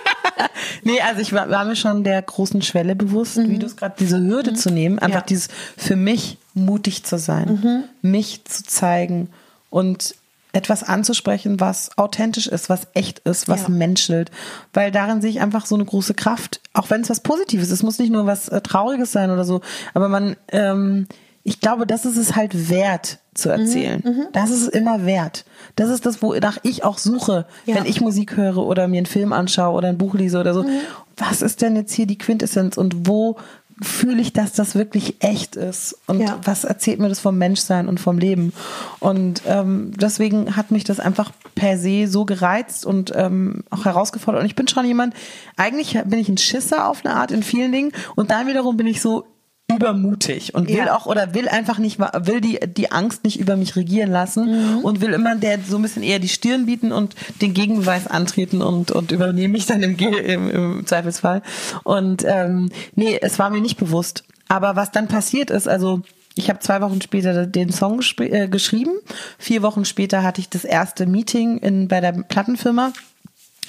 nee, also ich war, war, mir schon der großen Schwelle bewusst, mhm. wie du es gerade, diese Hürde mhm. zu nehmen, einfach ja. dieses für mich mutig zu sein, mhm. mich zu zeigen und etwas anzusprechen, was authentisch ist, was echt ist, was ja. menschelt. Weil darin sehe ich einfach so eine große Kraft, auch wenn es was Positives ist. Es muss nicht nur was äh, Trauriges sein oder so, aber man, ähm, ich glaube, das ist es halt wert zu mhm, erzählen. Mhm, das ist es immer wert. Das ist das, wonach ich auch suche, ja. wenn ich Musik höre oder mir einen Film anschaue oder ein Buch lese oder so. Mhm. Was ist denn jetzt hier die Quintessenz und wo fühle ich, dass das wirklich echt ist und ja. was erzählt mir das vom Menschsein und vom Leben. Und ähm, deswegen hat mich das einfach per se so gereizt und ähm, auch herausgefordert. Und ich bin schon jemand, eigentlich bin ich ein Schisser auf eine Art in vielen Dingen und dann wiederum bin ich so übermutig und will ja. auch oder will einfach nicht will die die Angst nicht über mich regieren lassen mhm. und will immer der so ein bisschen eher die Stirn bieten und den Gegenbeweis antreten und und übernehme mich dann im, im, im Zweifelsfall und ähm, nee es war mir nicht bewusst aber was dann passiert ist also ich habe zwei Wochen später den Song äh, geschrieben. Vier Wochen später hatte ich das erste Meeting in, bei der Plattenfirma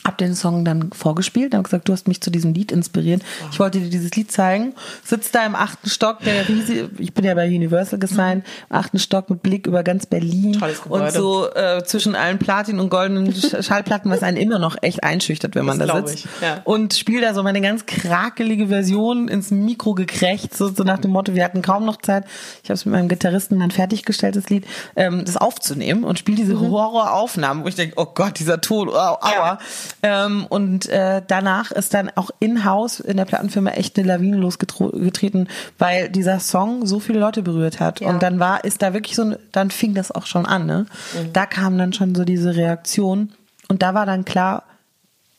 hab den Song dann vorgespielt, habe gesagt, du hast mich zu diesem Lied inspiriert. Wow. Ich wollte dir dieses Lied zeigen. Sitzt da im achten Stock, der riesige, ich bin ja bei Universal gesigned, im achten Stock mit Blick über ganz Berlin und so äh, zwischen allen Platin und goldenen Schallplatten, was einen immer noch echt einschüchtert, wenn man das da sitzt. Ich, ja. Und spiele da so meine ganz krakelige Version ins Mikro gekrächt, so, so nach dem Motto, wir hatten kaum noch Zeit. Ich habe es mit meinem Gitarristen dann fertiggestelltes Lied, ähm, das aufzunehmen und spiele diese mhm. Horroraufnahmen, wo ich denke, oh Gott, dieser Ton, oh, aua. Ja. Ähm, und äh, danach ist dann auch in-house in der Plattenfirma echt eine Lawine losgetreten, weil dieser Song so viele Leute berührt hat. Ja. Und dann war, ist da wirklich so, dann fing das auch schon an. Ne? Mhm. Da kam dann schon so diese Reaktion. Und da war dann klar,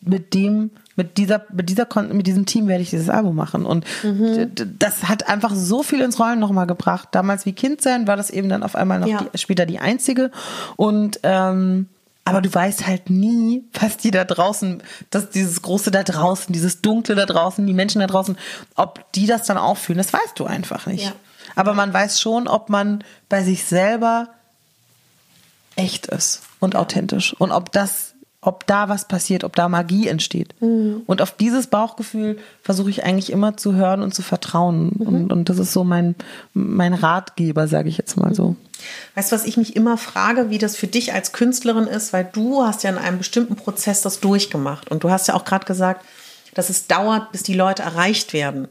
mit dem, mit dieser, mit dieser, mit diesem Team werde ich dieses Album machen. Und mhm. das hat einfach so viel ins Rollen nochmal gebracht. Damals wie Kind sein war das eben dann auf einmal noch ja. die, später die einzige. Und ähm, aber du weißt halt nie, was die da draußen, dass dieses große da draußen, dieses dunkle da draußen, die Menschen da draußen, ob die das dann auch fühlen, das weißt du einfach nicht. Ja. Aber man weiß schon, ob man bei sich selber echt ist und authentisch und ob das ob da was passiert, ob da Magie entsteht. Mhm. Und auf dieses Bauchgefühl versuche ich eigentlich immer zu hören und zu vertrauen. Mhm. Und, und das ist so mein, mein Ratgeber, sage ich jetzt mal so. Weißt du, was ich mich immer frage, wie das für dich als Künstlerin ist, weil du hast ja in einem bestimmten Prozess das durchgemacht. Und du hast ja auch gerade gesagt, dass es dauert, bis die Leute erreicht werden.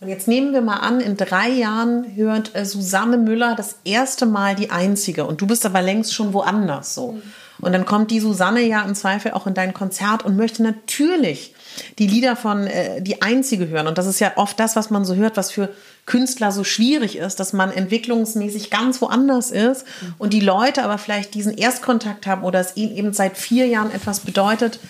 Und jetzt nehmen wir mal an, in drei Jahren hört äh, Susanne Müller das erste Mal die Einzige und du bist aber längst schon woanders so. Und dann kommt die Susanne ja im Zweifel auch in dein Konzert und möchte natürlich die Lieder von äh, die Einzige hören. Und das ist ja oft das, was man so hört, was für Künstler so schwierig ist, dass man entwicklungsmäßig ganz woanders ist und die Leute aber vielleicht diesen Erstkontakt haben oder es ihnen eben seit vier Jahren etwas bedeutet,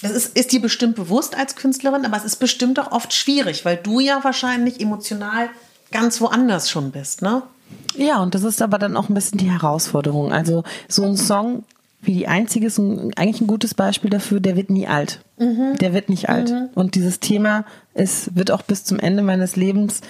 das ist, ist dir bestimmt bewusst als Künstlerin, aber es ist bestimmt auch oft schwierig, weil du ja wahrscheinlich emotional ganz woanders schon bist, ne? Ja, und das ist aber dann auch ein bisschen die Herausforderung. Also so ein Song wie die einzige ist ein, eigentlich ein gutes Beispiel dafür, der wird nie alt. Mhm. Der wird nicht alt. Mhm. Und dieses Thema ist, wird auch bis zum Ende meines Lebens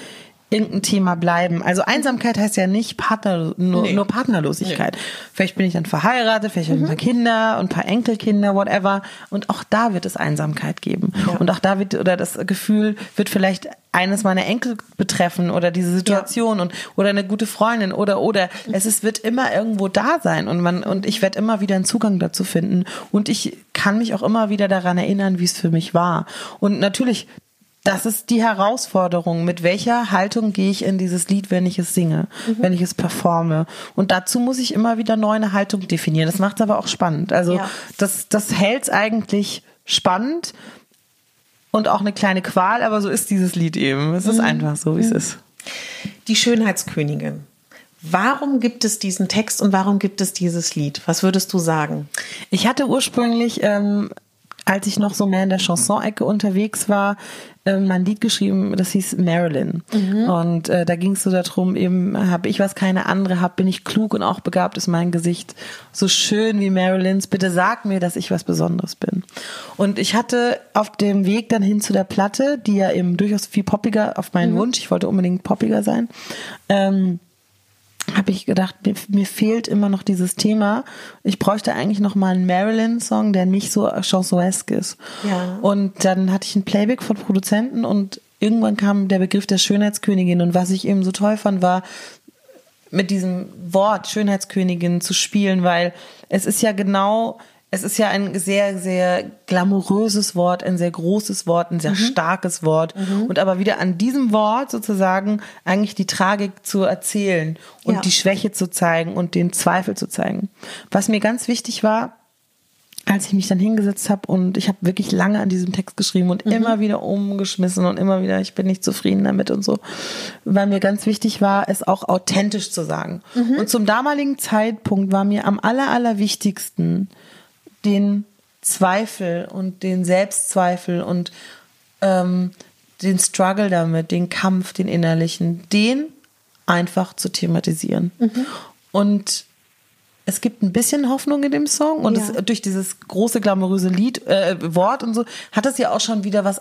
irgendein Thema bleiben. Also Einsamkeit heißt ja nicht Partner, nur, nee. nur Partnerlosigkeit. Nee. Vielleicht bin ich dann verheiratet, vielleicht habe ich mhm. ein paar Kinder und ein paar Enkelkinder, whatever. Und auch da wird es Einsamkeit geben. Ja. Und auch da wird, oder das Gefühl wird vielleicht eines meiner Enkel betreffen oder diese Situation ja. und oder eine gute Freundin oder oder es ist, wird immer irgendwo da sein und man und ich werde immer wieder einen Zugang dazu finden und ich kann mich auch immer wieder daran erinnern, wie es für mich war und natürlich das ist die Herausforderung. Mit welcher Haltung gehe ich in dieses Lied, wenn ich es singe, mhm. wenn ich es performe? Und dazu muss ich immer wieder neu eine Haltung definieren. Das macht es aber auch spannend. Also ja. das, das hält es eigentlich spannend und auch eine kleine Qual, aber so ist dieses Lied eben. Es ist mhm. einfach so, wie es mhm. ist. Die Schönheitskönigin. Warum gibt es diesen Text und warum gibt es dieses Lied? Was würdest du sagen? Ich hatte ursprünglich ähm, als ich noch so mehr in der Chanson-Ecke unterwegs war, äh, mein Lied geschrieben, das hieß Marilyn. Mhm. Und äh, da ging es so darum, eben, habe ich was keine andere, hab, bin ich klug und auch begabt ist mein Gesicht so schön wie Marilyns. Bitte sag mir, dass ich was Besonderes bin. Und ich hatte auf dem Weg dann hin zu der Platte, die ja eben durchaus viel poppiger auf meinen mhm. Wunsch, ich wollte unbedingt poppiger sein, ähm, habe ich gedacht, mir, mir, fehlt immer noch dieses Thema. Ich bräuchte eigentlich noch mal einen Marilyn-Song, der nicht so chansonesque ist. Ja. Und dann hatte ich ein Playback von Produzenten und irgendwann kam der Begriff der Schönheitskönigin. Und was ich eben so toll fand, war, mit diesem Wort Schönheitskönigin zu spielen, weil es ist ja genau es ist ja ein sehr, sehr glamouröses Wort, ein sehr großes Wort, ein sehr mhm. starkes Wort. Mhm. Und aber wieder an diesem Wort sozusagen eigentlich die Tragik zu erzählen und ja. die Schwäche zu zeigen und den Zweifel zu zeigen. Was mir ganz wichtig war, als ich mich dann hingesetzt habe und ich habe wirklich lange an diesem Text geschrieben und mhm. immer wieder umgeschmissen und immer wieder, ich bin nicht zufrieden damit und so, weil mir ganz wichtig war, es auch authentisch zu sagen. Mhm. Und zum damaligen Zeitpunkt war mir am aller, aller wichtigsten, den Zweifel und den Selbstzweifel und ähm, den Struggle damit, den Kampf, den innerlichen, den einfach zu thematisieren. Mhm. Und es gibt ein bisschen Hoffnung in dem Song und ja. es, durch dieses große glamouröse Lied äh, Wort und so hat es ja auch schon wieder was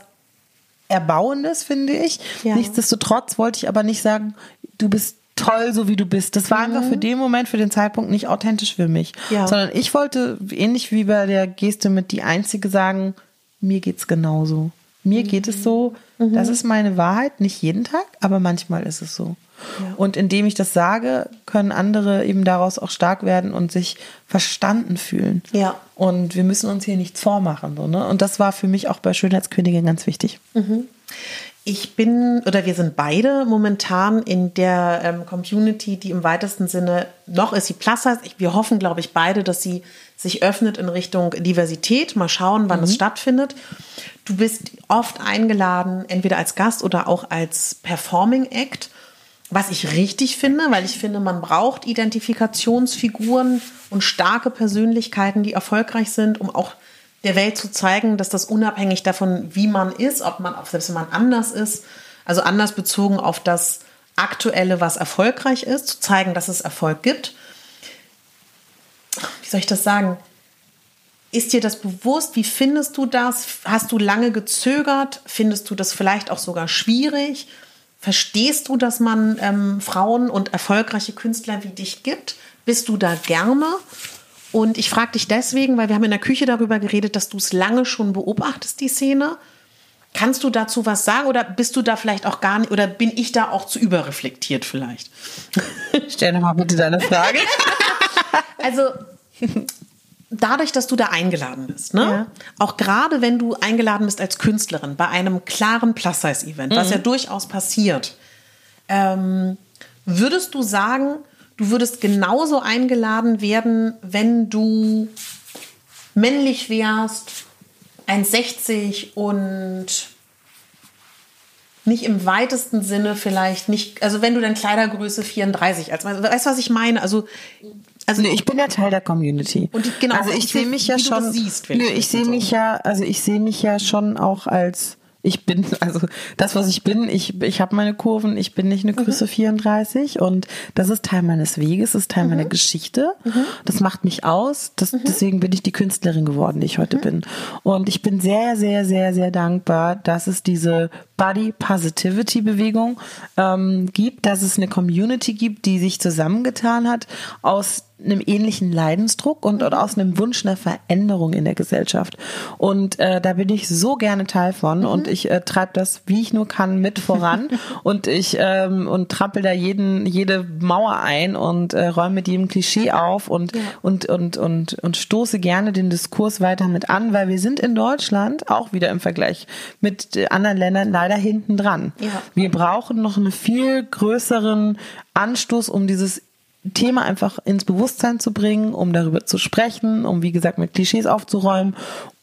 Erbauendes, finde ich. Ja. Nichtsdestotrotz wollte ich aber nicht sagen, du bist toll, so wie du bist. Das war mhm. einfach für den Moment, für den Zeitpunkt nicht authentisch für mich. Ja. Sondern ich wollte, ähnlich wie bei der Geste mit die Einzige sagen, mir geht's genauso. Mir mhm. geht es so, mhm. das ist meine Wahrheit, nicht jeden Tag, aber manchmal ist es so. Ja. Und indem ich das sage, können andere eben daraus auch stark werden und sich verstanden fühlen. Ja. Und wir müssen uns hier nichts vormachen. So, ne? Und das war für mich auch bei Schönheitskönigin ganz wichtig. Mhm. Ich bin oder wir sind beide momentan in der ähm, Community, die im weitesten Sinne noch ist sie Plus heißt. Wir hoffen, glaube ich, beide, dass sie sich öffnet in Richtung Diversität. Mal schauen, wann mhm. es stattfindet. Du bist oft eingeladen, entweder als Gast oder auch als Performing Act, was ich richtig finde, weil ich finde, man braucht Identifikationsfiguren und starke Persönlichkeiten, die erfolgreich sind, um auch der Welt zu zeigen, dass das unabhängig davon, wie man ist, ob man, selbst wenn man anders ist, also anders bezogen auf das Aktuelle, was erfolgreich ist, zu zeigen, dass es Erfolg gibt. Wie soll ich das sagen? Ist dir das bewusst? Wie findest du das? Hast du lange gezögert? Findest du das vielleicht auch sogar schwierig? Verstehst du, dass man ähm, Frauen und erfolgreiche Künstler wie dich gibt? Bist du da gerne? Und ich frage dich deswegen, weil wir haben in der Küche darüber geredet, dass du es lange schon beobachtest, die Szene. Kannst du dazu was sagen oder bist du da vielleicht auch gar nicht oder bin ich da auch zu überreflektiert vielleicht? Stell doch mal bitte deine Frage. also dadurch, dass du da eingeladen bist, ne? Ja. Auch gerade wenn du eingeladen bist als Künstlerin bei einem klaren Plus-Size-Event, mhm. was ja durchaus passiert, ähm, würdest du sagen, du würdest genauso eingeladen werden, wenn du männlich wärst, 1,60 und nicht im weitesten Sinne vielleicht nicht, also wenn du dann Kleidergröße 34 als weißt du, was ich meine? Also also nee, ich bin ja Teil der Community. Und die, genau, also ich sehe mich ja schon. Siehst, nö, ich sehe mich ja, also ich sehe mich ja schon auch als ich bin, also das, was ich bin, ich, ich habe meine Kurven, ich bin nicht eine mhm. Größe mhm. 34 und das ist Teil meines Weges, ist Teil mhm. meiner Geschichte. Mhm. Das macht mich aus. Das, mhm. Deswegen bin ich die Künstlerin geworden, die ich heute mhm. bin. Und ich bin sehr, sehr, sehr, sehr dankbar, dass es diese Body Positivity Bewegung ähm, gibt, dass es eine Community gibt, die sich zusammengetan hat aus einem ähnlichen Leidensdruck und oder aus einem Wunsch einer Veränderung in der Gesellschaft. Und äh, da bin ich so gerne Teil von mhm. und ich äh, treibe das, wie ich nur kann, mit voran und ich ähm, und trampel da jeden jede Mauer ein und äh, räume mit jedem Klischee auf und, ja. und und und und stoße gerne den Diskurs weiter mit an, weil wir sind in Deutschland auch wieder im Vergleich mit anderen Ländern leider hinten dran. Ja. Wir brauchen noch einen viel größeren Anstoß, um dieses Thema einfach ins Bewusstsein zu bringen, um darüber zu sprechen, um wie gesagt mit Klischees aufzuräumen,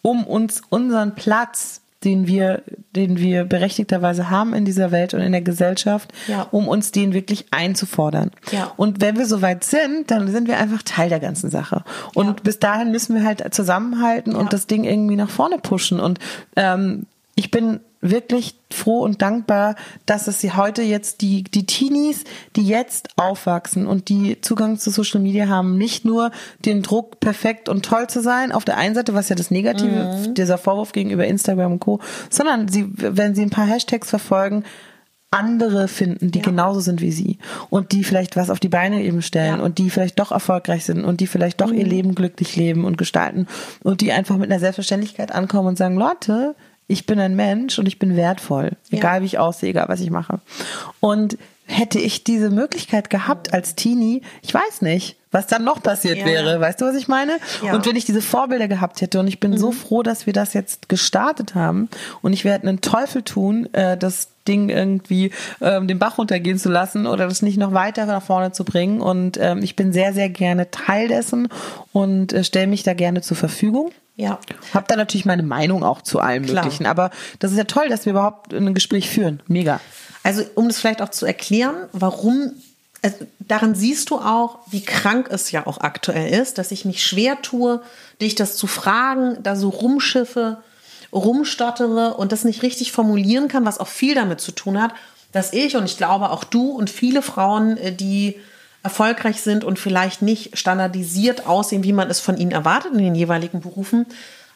um uns unseren Platz, den wir, den wir berechtigterweise haben in dieser Welt und in der Gesellschaft, ja. um uns den wirklich einzufordern. Ja. Und wenn wir soweit sind, dann sind wir einfach Teil der ganzen Sache. Und ja. bis dahin müssen wir halt zusammenhalten und das Ding irgendwie nach vorne pushen. Und ähm, ich bin wirklich froh und dankbar, dass es sie heute jetzt die, die Teenies, die jetzt aufwachsen und die Zugang zu Social Media haben, nicht nur den Druck, perfekt und toll zu sein, auf der einen Seite, was ja das Negative, mhm. dieser Vorwurf gegenüber Instagram und Co., sondern sie, wenn sie ein paar Hashtags verfolgen, andere finden, die ja. genauso sind wie sie und die vielleicht was auf die Beine eben stellen ja. und die vielleicht doch erfolgreich sind und die vielleicht doch mhm. ihr Leben glücklich leben und gestalten und die einfach mit einer Selbstverständlichkeit ankommen und sagen, Leute, ich bin ein Mensch und ich bin wertvoll, egal ja. wie ich aussehe, egal was ich mache. Und hätte ich diese Möglichkeit gehabt als Teenie, ich weiß nicht, was dann noch passiert ja. wäre. Weißt du, was ich meine? Ja. Und wenn ich diese Vorbilder gehabt hätte und ich bin mhm. so froh, dass wir das jetzt gestartet haben und ich werde einen Teufel tun, äh, das Ding irgendwie ähm, den Bach runtergehen zu lassen oder das nicht noch weiter nach vorne zu bringen. Und ähm, ich bin sehr, sehr gerne Teil dessen und äh, stelle mich da gerne zur Verfügung. Ja. Hab da natürlich meine Meinung auch zu allem Klar. Möglichen. Aber das ist ja toll, dass wir überhaupt ein Gespräch führen. Mega. Also, um das vielleicht auch zu erklären, warum, also daran siehst du auch, wie krank es ja auch aktuell ist, dass ich mich schwer tue, dich das zu fragen, da so rumschiffe, rumstottere und das nicht richtig formulieren kann, was auch viel damit zu tun hat, dass ich und ich glaube auch du und viele Frauen, äh, die erfolgreich sind und vielleicht nicht standardisiert aussehen, wie man es von ihnen erwartet in den jeweiligen Berufen,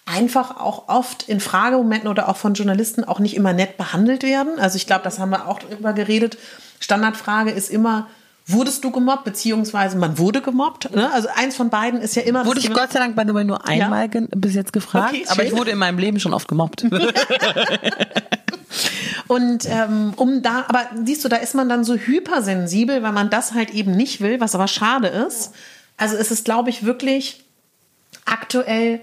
einfach auch oft in Fragemomenten oder auch von Journalisten auch nicht immer nett behandelt werden. Also ich glaube, das haben wir auch darüber geredet. Standardfrage ist immer, wurdest du gemobbt, beziehungsweise man wurde gemobbt. Ne? Also eins von beiden ist ja immer. Wurde ich Gott sei Dank bei nur einmal ja? bis jetzt gefragt, okay, aber ich wurde in meinem Leben schon oft gemobbt. Und ähm, um da, aber siehst du, da ist man dann so hypersensibel, weil man das halt eben nicht will, was aber schade ist. Also es ist, glaube ich, wirklich aktuell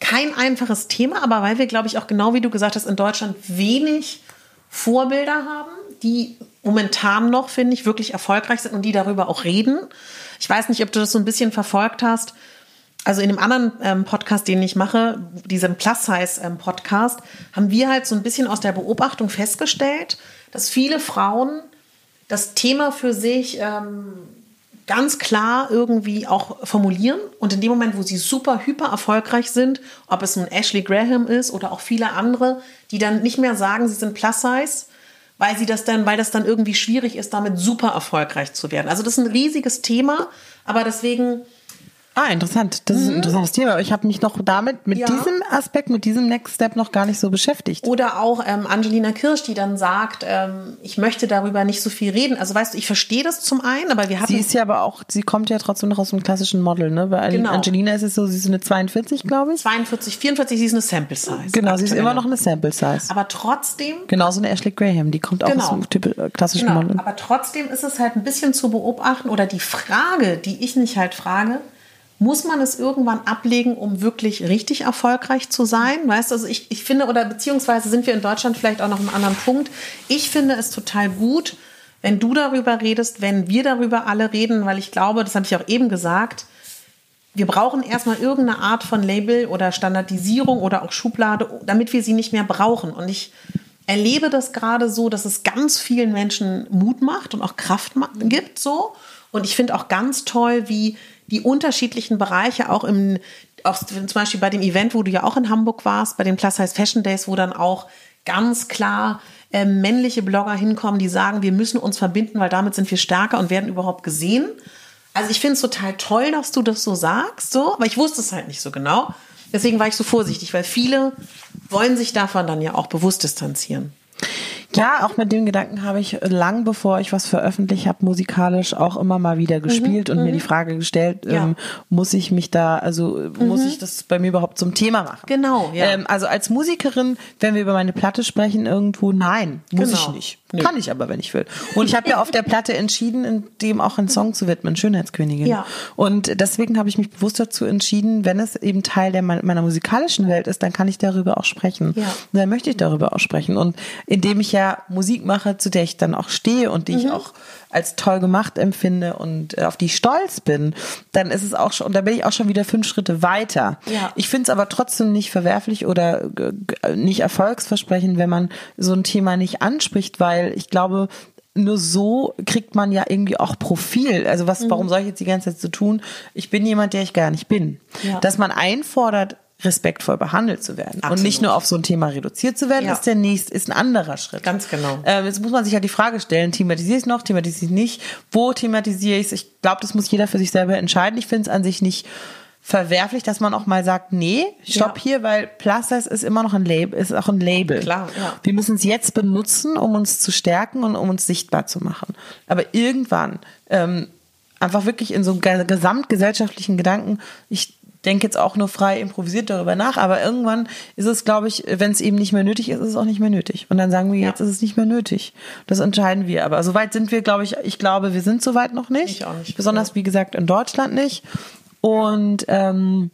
kein einfaches Thema, aber weil wir, glaube ich, auch genau wie du gesagt hast, in Deutschland wenig Vorbilder haben, die momentan noch, finde ich, wirklich erfolgreich sind und die darüber auch reden. Ich weiß nicht, ob du das so ein bisschen verfolgt hast also in dem anderen ähm, Podcast, den ich mache, diesem Plus-Size-Podcast, ähm, haben wir halt so ein bisschen aus der Beobachtung festgestellt, dass viele Frauen das Thema für sich ähm, ganz klar irgendwie auch formulieren und in dem Moment, wo sie super hyper erfolgreich sind, ob es nun Ashley Graham ist oder auch viele andere, die dann nicht mehr sagen, sie sind Plus-Size, weil sie das dann, weil das dann irgendwie schwierig ist, damit super erfolgreich zu werden. Also das ist ein riesiges Thema, aber deswegen Ah, interessant. Das ist ein interessantes Thema. Ich habe mich noch damit, mit Ja. diesem Aspekt, mit diesem Next Step noch gar nicht so beschäftigt. Oder auch ähm, Angelina Kirsch, die dann sagt, ähm, ich möchte darüber nicht so viel reden. Also weißt du, ich verstehe das zum einen, aber wir hatten Sie ist ja aber auch, sie kommt ja trotzdem noch aus dem klassischen Model, ne? Bei Genau. Angelina ist es so, sie ist eine 42, glaube ich. 42, 44, sie ist eine Sample Size. Genau, sie ist immer noch eine Sample Size. Aber trotzdem Genauso eine Ashley Graham, die kommt auch Genau. aus dem typ, äh, klassischen Genau, Model. aber trotzdem ist es halt ein bisschen zu beobachten oder die Frage, die ich mich halt frage, muss man es irgendwann ablegen, um wirklich richtig erfolgreich zu sein? Weißt du, also ich, ich finde, oder beziehungsweise sind wir in Deutschland vielleicht auch noch einem anderen Punkt. Ich finde es total gut, wenn du darüber redest, wenn wir darüber alle reden, weil ich glaube, das habe ich auch eben gesagt, wir brauchen erstmal irgendeine Art von Label oder Standardisierung oder auch Schublade, damit wir sie nicht mehr brauchen. Und ich erlebe das gerade so, dass es ganz vielen Menschen Mut macht und auch Kraft gibt so. Und ich finde auch ganz toll, wie die unterschiedlichen Bereiche auch im, auch zum Beispiel bei dem Event, wo du ja auch in Hamburg warst, bei den Plus Size Fashion Days, wo dann auch ganz klar äh, männliche Blogger hinkommen, die sagen, wir müssen uns verbinden, weil damit sind wir stärker und werden überhaupt gesehen. Also ich finde es total toll, dass du das so sagst, so, aber ich wusste es halt nicht so genau. Deswegen war ich so vorsichtig, weil viele wollen sich davon dann ja auch bewusst distanzieren. Ja, auch mit dem Gedanken habe ich lang bevor ich was veröffentlicht habe, musikalisch auch immer mal wieder gespielt und mir die Frage gestellt, Mhm, Ja. Mhm. ähm, muss ich mich da, also muss ich das bei mir überhaupt zum Thema machen? Genau, ja. Ähm, also als Musikerin, wenn wir über meine Platte sprechen, irgendwo, nein, muss Genau. ich nicht. Nö. Kann ich aber, wenn ich will. Und ich habe ja auf der Platte entschieden, in dem auch einen Song zu widmen, Schönheitskönigin. Ja. Und deswegen habe ich mich bewusst dazu entschieden, wenn es eben Teil der, meiner musikalischen Welt ist, dann kann ich darüber auch sprechen. Ja. Und dann möchte ich darüber auch sprechen. Und indem ich ja Musik mache, zu der ich dann auch stehe und die Mhm. ich auch als toll gemacht empfinde und äh, auf die ich stolz bin, dann ist es auch schon, und da bin ich auch schon wieder fünf Schritte weiter. Ja. Ich finde es aber trotzdem nicht verwerflich oder äh, nicht erfolgsversprechend, wenn man so ein Thema nicht anspricht, weil ich glaube, nur so kriegt man ja irgendwie auch Profil. Also was, Mhm. warum soll ich jetzt die ganze Zeit so tun? Ich bin jemand, der ich gar nicht bin. Ja. Dass man einfordert, respektvoll behandelt zu werden und Absolut. nicht nur auf so ein Thema reduziert zu werden, Ja. ist der nächste, ist ein anderer Schritt. Ganz genau. Ähm, jetzt muss man sich halt die Frage stellen, thematisiere ich es noch, thematisiere ich es nicht? Wo thematisiere ich es? Ich glaube, das muss jeder für sich selber entscheiden. Ich finde es an sich nicht verwerflich, dass man auch mal sagt, nee, stopp Ja. hier, weil Plus Size ist immer noch ein Label, ist auch ein Label. Klar, ja. Wir müssen es jetzt benutzen, um uns zu stärken und um uns sichtbar zu machen. Aber irgendwann, ähm, einfach wirklich in so einem ge- gesamtgesellschaftlichen Gedanken, ich denke jetzt auch nur frei improvisiert darüber nach, aber irgendwann ist es, glaube ich, wenn es eben nicht mehr nötig ist, ist es auch nicht mehr nötig. Und dann sagen wir, Ja. jetzt ist es nicht mehr nötig. Das entscheiden wir. Aber soweit sind wir, glaube ich, ich glaube, wir sind soweit noch nicht. Ich auch nicht. Besonders, wie gesagt, in Deutschland nicht. Und ähm,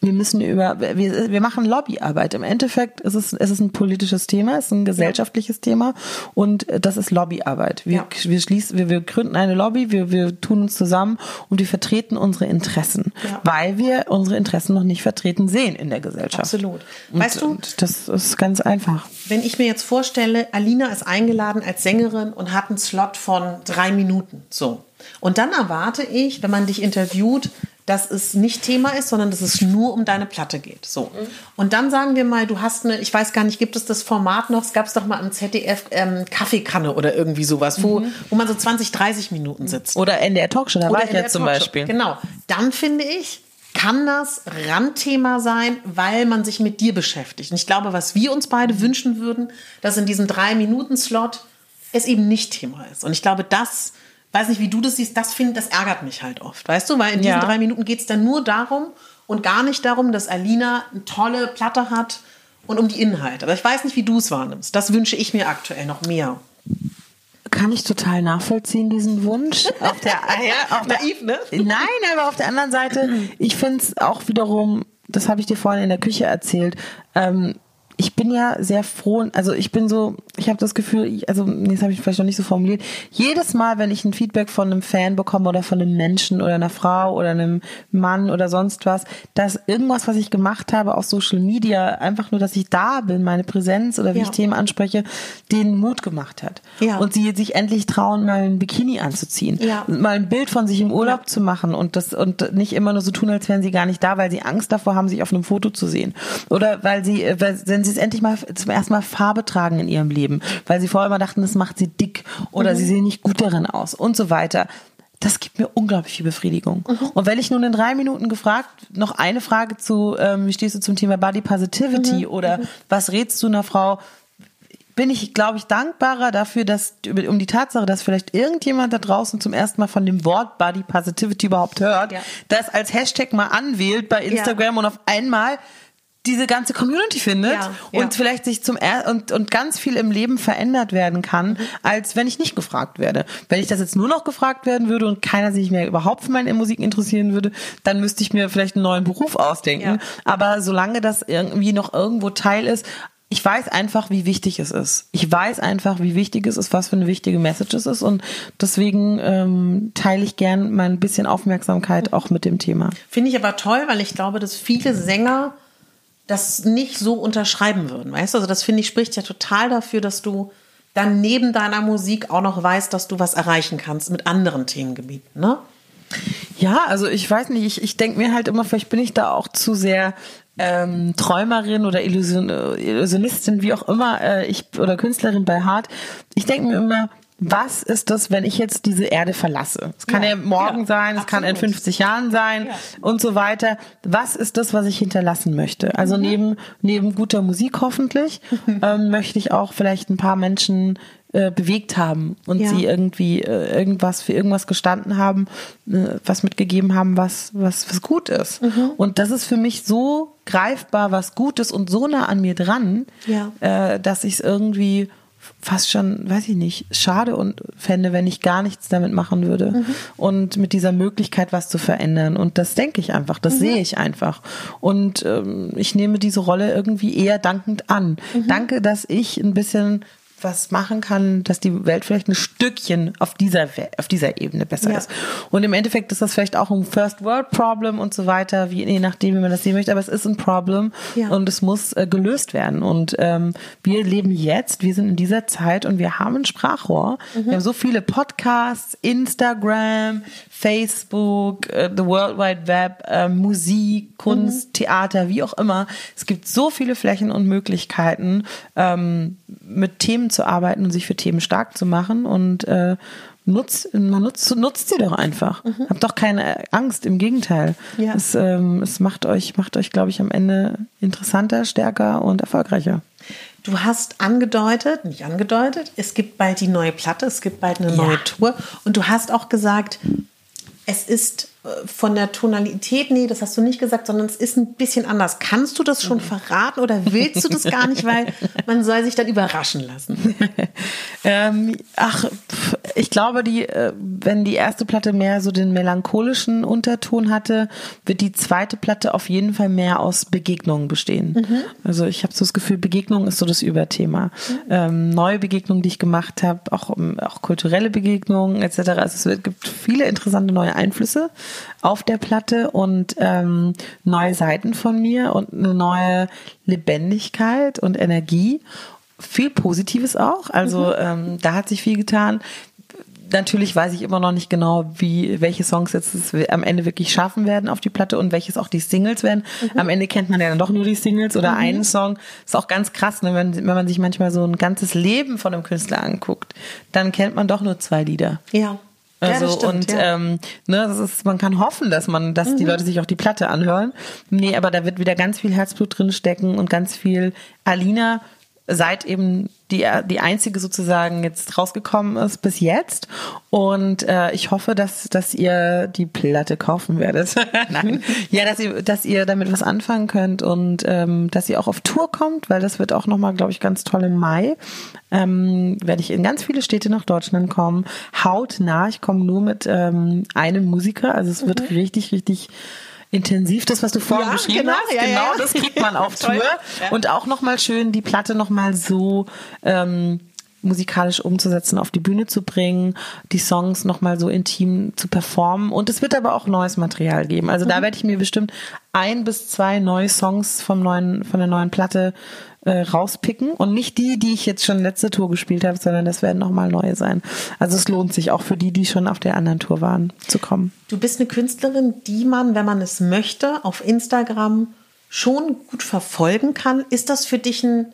wir müssen über, wir, wir machen Lobbyarbeit. Im Endeffekt ist es, es ist ein politisches Thema, es ist ein gesellschaftliches Thema und äh, das ist Lobbyarbeit. Wir, Ja. wir schließen, wir, wir gründen eine Lobby, wir, wir tun uns zusammen und wir vertreten unsere Interessen, Ja. weil wir unsere Interessen noch nicht vertreten sehen in der Gesellschaft. Absolut. Und, Weißt du- und das ist ganz einfach. Wenn ich mir jetzt vorstelle, Alina ist eingeladen als Sängerin und hat einen Slot von drei Minuten. So. Und dann erwarte ich, wenn man dich interviewt, dass es nicht Thema ist, sondern dass es nur um deine Platte geht. So. Und dann sagen wir mal, du hast eine, ich weiß gar nicht, gibt es das Format noch? Es gab es doch mal im ZDF ähm, Kaffeekanne oder irgendwie sowas, wo, wo man so 20, 30 Minuten sitzt. Oder NDR Talkshow, da war Oder ich in der jetzt zum Talkshow. Beispiel. Genau. Dann finde ich, kann das Randthema sein, weil man sich mit dir beschäftigt. Und ich glaube, was wir uns beide wünschen würden, dass in diesem Drei-Minuten-Slot es eben nicht Thema ist. Und ich glaube, das, weiß nicht, wie du das siehst, das finde, das ärgert mich halt oft. Weißt du, weil in diesen Ja. drei Minuten geht es dann nur darum und gar nicht darum, dass Alina eine tolle Platte hat und um die Inhalte. Aber ich weiß nicht, wie du es wahrnimmst. Das wünsche ich mir aktuell noch mehr. Kann ich total nachvollziehen, diesen Wunsch. Auf der, ja, auf der, Naiv, ne? Nein, aber auf der anderen Seite, ich finde es auch wiederum, das habe ich dir vorhin in der Küche erzählt, ähm, ich bin ja sehr froh, also ich bin so, ich habe das Gefühl, also nee, das habe ich vielleicht noch nicht so formuliert. Jedes Mal, wenn ich ein Feedback von einem Fan bekomme oder von einem Menschen oder einer Frau oder einem Mann oder sonst was, dass irgendwas, was ich gemacht habe auf Social Media, einfach nur, dass ich da bin, meine Präsenz oder wie Ja. ich Themen anspreche, denen Mut gemacht hat. Ja. Und sie sich endlich trauen, mal ein Bikini anzuziehen, Ja. mal ein Bild von sich im Urlaub Ja. zu machen und das und nicht immer nur so tun, als wären sie gar nicht da, weil sie Angst davor haben, sich auf einem Foto zu sehen. Oder weil sie, äh, weil, wenn sie es endlich mal zum ersten Mal Farbe tragen in ihrem Leben, weil sie vorher immer dachten, das macht sie dick oder sie sehen nicht gut darin aus und so weiter. das gibt mir unglaublich viel Befriedigung. Mhm. Und wenn ich nun in drei Minuten gefragt, noch eine Frage zu, ähm, wie stehst du zum Thema Body Positivity mhm. oder mhm. was rätst du einer Frau, bin ich, glaube ich, dankbarer dafür, dass um die Tatsache, dass vielleicht irgendjemand da draußen zum ersten Mal von dem Wort Body Positivity überhaupt hört, ja. das als Hashtag mal anwählt bei Instagram ja. und auf einmal diese ganze Community findet ja, und ja. vielleicht sich zum er und und ganz viel im Leben verändert werden kann, als wenn ich nicht gefragt werde. Wenn ich das jetzt nur noch gefragt werden würde und keiner sich mehr überhaupt für meine Musik interessieren würde, dann müsste ich mir vielleicht einen neuen Beruf ausdenken. Ja. Aber solange das irgendwie noch irgendwo Teil ist, ich weiß einfach, wie wichtig es ist. Ich weiß einfach, wie wichtig es ist, was für eine wichtige Message es ist. Und deswegen ähm, teile ich gern mein bisschen Aufmerksamkeit auch mit dem Thema. Finde ich aber toll, weil ich glaube, dass viele Sänger das nicht so unterschreiben würden. Weißt du, also das finde ich spricht ja total dafür, dass du dann neben deiner Musik auch noch weißt, dass du was erreichen kannst mit anderen Themengebieten, ne? Ja, also ich weiß nicht, ich, ich denke mir halt immer, vielleicht bin ich da auch zu sehr ähm, Träumerin oder Illusion, Illusionistin, wie auch immer, äh, ich oder Künstlerin bei Hart. Ich denke mir immer, was ist das, wenn ich jetzt diese Erde verlasse? Es kann ja, ja morgen ja, sein, es kann in 50 Jahren sein ja. und so weiter. Was ist das, was ich hinterlassen möchte? Also mhm. neben, neben guter Musik hoffentlich ähm, möchte ich auch vielleicht ein paar Menschen äh, bewegt haben und sie irgendwie äh, irgendwas für irgendwas gestanden haben, äh, was mitgegeben haben, was, was, was gut ist. Mhm. Und das ist für mich so greifbar, was gut ist und so nah an mir dran, äh, dass ich es irgendwie fast schon, weiß ich nicht, schade und fände, wenn ich gar nichts damit machen würde. Mhm. Und mit dieser Möglichkeit, was zu verändern. Und das denke ich einfach, das mhm. sehe ich einfach. Und ähm, ich nehme diese Rolle irgendwie eher dankend an. Mhm. Danke, dass ich ein bisschen was machen kann, dass die Welt vielleicht ein Stückchen auf dieser, auf dieser Ebene besser ja. ist. Und im Endeffekt ist das vielleicht auch ein First World Problem und so weiter, wie, je nachdem, wie man das sehen möchte, aber es ist ein Problem ja. und es muss äh, gelöst werden. Und ähm, wir leben jetzt, wir sind in dieser Zeit und wir haben ein Sprachrohr. Mhm. Wir haben so viele Podcasts, Instagram, Facebook, äh, the World Wide Web, äh, Musik, Kunst, mhm. Theater, wie auch immer. Es gibt so viele Flächen und Möglichkeiten, ähm, mit Themen zu arbeiten und sich für Themen stark zu machen und äh, nutzt, man nutzt, nutzt sie doch einfach. Mhm. Habt doch keine Angst, im Gegenteil. Ja. Es, ähm, es macht euch, macht euch, glaube ich, am Ende interessanter, stärker und erfolgreicher. Du hast angedeutet, nicht angedeutet, es gibt bald die neue Platte, es gibt bald eine ja. neue Tour und du hast auch gesagt, es ist von der Tonalität, nee, das hast du nicht gesagt, sondern es ist ein bisschen anders. Kannst du das schon mhm. verraten oder willst du das gar nicht, weil man soll sich dann überraschen lassen? ähm, ach, ich glaube, die, äh, wenn die erste Platte mehr so den melancholischen Unterton hatte, wird die zweite Platte auf jeden Fall mehr aus Begegnungen bestehen. Mhm. Also ich habe so das Gefühl, Begegnung ist so das Überthema. Mhm. Ähm, neue Begegnungen, die ich gemacht habe, auch, auch kulturelle Begegnungen etc. Also es gibt viele interessante neue Einflüsse auf der Platte und ähm, neue Seiten von mir und eine neue Lebendigkeit und Energie. Viel Positives auch. Also mhm. ähm, da hat sich viel getan natürlich weiß ich immer noch nicht genau, wie welche Songs jetzt am Ende wirklich schaffen werden auf die Platte und welches auch die Singles werden. Mhm. Am Ende kennt man ja dann doch nur die Singles oder mhm. einen Song. Ist auch ganz krass, ne? wenn, wenn man sich manchmal so ein ganzes Leben von einem Künstler anguckt, dann kennt man doch nur zwei Lieder. Ja. Also ja, stimmt, und ja. ähm, ne, das ist, man kann hoffen, dass man, dass mhm. die Leute sich auch die Platte anhören. Nee, aber da wird wieder ganz viel Herzblut drin stecken und ganz viel Alina seit eben die, die einzige sozusagen jetzt rausgekommen ist bis jetzt. Und äh, ich hoffe, dass, dass ihr die Platte kaufen werdet. Nein. Ja, dass ihr, dass ihr damit was anfangen könnt und ähm, dass ihr auch auf Tour kommt, weil das wird auch nochmal, glaube ich, ganz toll im Mai. Ähm, werde ich in ganz viele Städte nach Deutschland kommen. Hautnah. Ich komme nur mit ähm, einem Musiker. Also es wird mhm. richtig, richtig intensiv, das, was du vorhin ja, beschrieben genau, hast. Ja, genau, ja. das kriegt man auf Tour. Und auch nochmal schön, die Platte nochmal so ähm, musikalisch umzusetzen, auf die Bühne zu bringen, die Songs nochmal so intim zu performen. Und es wird aber auch neues Material geben. Also mhm. da werde ich mir bestimmt ein bis zwei neue Songs vom neuen, von der neuen Platte äh, rauspicken und nicht die, die ich jetzt schon letzte Tour gespielt habe, sondern das werden nochmal neue sein. Also es lohnt sich auch für die, die schon auf der anderen Tour waren, zu kommen. Du bist eine Künstlerin, die man, wenn man es möchte, auf Instagram schon gut verfolgen kann. Ist das für dich ein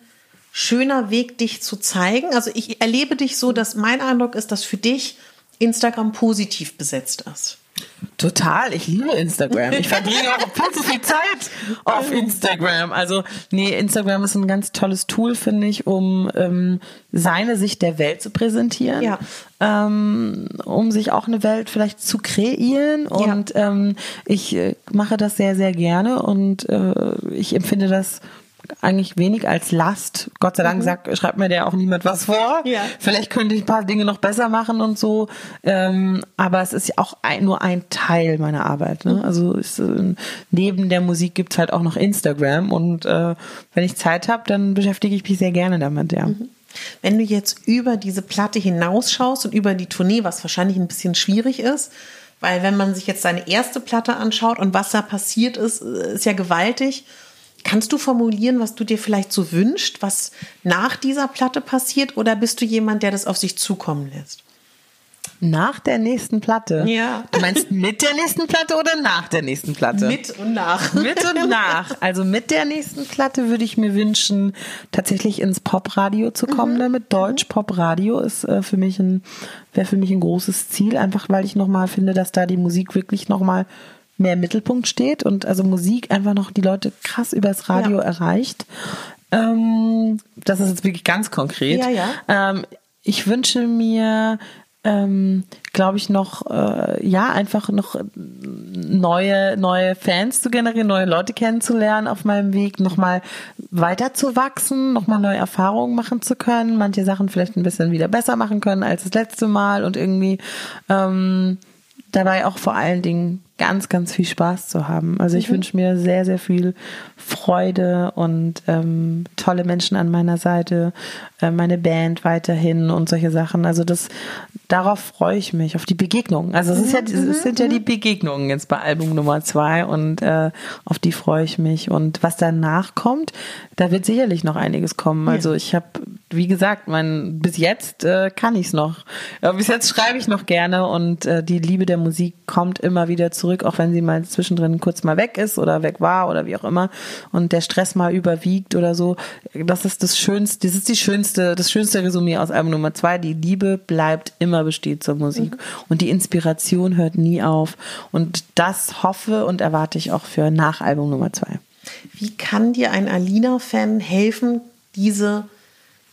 schöner Weg, dich zu zeigen? Also ich erlebe dich so, dass mein Eindruck ist, dass für dich Instagram positiv besetzt ist. Total, ich liebe Instagram. Ich verbringe auch viel zu viel Zeit auf Instagram. Also, nee, Instagram ist ein ganz tolles Tool, finde ich, um ähm, seine Sicht der Welt zu präsentieren. Ja. Ähm, um sich auch eine Welt vielleicht zu kreieren. Und ja. ähm, ich äh, mache das sehr, sehr gerne und äh, ich empfinde das eigentlich wenig als Last. Gott sei Dank mhm. sagt, schreibt mir der auch niemand was vor. Ja. Vielleicht könnte ich ein paar Dinge noch besser machen und so. Ähm, aber es ist ja auch ein, nur ein Teil meiner Arbeit. Ne? Mhm. Also ist, äh, neben der Musik gibt's halt auch noch Instagram und äh, wenn ich Zeit habe, dann beschäftige ich mich sehr gerne damit, ja. Mhm. Wenn du jetzt über diese Platte hinausschaust und über die Tournee, was wahrscheinlich ein bisschen schwierig ist, weil wenn man sich jetzt seine erste Platte anschaut und was da passiert ist, äh, ist ja gewaltig. Kannst du formulieren, was du dir vielleicht so wünschst, was nach dieser Platte passiert, oder bist du jemand, der das auf sich zukommen lässt? Nach der nächsten Platte? Ja. Du meinst mit der nächsten Platte oder nach der nächsten Platte? Mit und nach. Mit und nach. Also mit der nächsten Platte würde ich mir wünschen, tatsächlich ins Popradio zu kommen. Mhm. Damit Deutsch Popradio ist äh, für mich ein wäre für mich ein großes Ziel, einfach weil ich nochmal finde, dass da die Musik wirklich nochmal mehr im Mittelpunkt steht und also Musik einfach noch die Leute krass übers Radio ja. erreicht. Ähm, das ist jetzt wirklich ganz konkret. Ja, ja. Ähm, ich wünsche mir ähm, glaube ich, noch, äh, ja, einfach noch neue, neue Fans zu generieren, neue Leute kennenzulernen auf meinem Weg, nochmal weiter zu wachsen, nochmal neue Erfahrungen machen zu können, manche Sachen vielleicht ein bisschen wieder besser machen können als das letzte Mal und irgendwie ähm, dabei auch vor allen Dingen ganz, ganz viel Spaß zu haben. Also ich mhm. wünsche mir sehr, sehr viel Freude und ähm, tolle Menschen an meiner Seite, äh, meine Band weiterhin und solche Sachen. Also das, darauf freue ich mich, auf die Begegnungen. Also es, ist ja, mhm. es sind ja die mhm. Begegnungen jetzt bei Album Nummer zwei und äh, auf die freue ich mich. Und was danach kommt, da wird sicherlich noch einiges kommen. Also ich habe, wie gesagt, mein, bis jetzt äh, kann ich es noch. Ja, bis jetzt schreibe ich noch gerne und äh, die Liebe der Musik kommt immer wieder zurück zurück, auch wenn sie mal zwischendrin kurz mal weg ist oder weg war oder wie auch immer und der Stress mal überwiegt oder so. Das ist das Schönste, das ist die schönste, das schönste Resümee aus Album Nummer zwei. Die Liebe bleibt immer besteht zur Musik mhm. und die Inspiration hört nie auf und das hoffe und erwarte ich auch für nach Album Nummer zwei. Wie kann dir ein Alina-Fan helfen, diese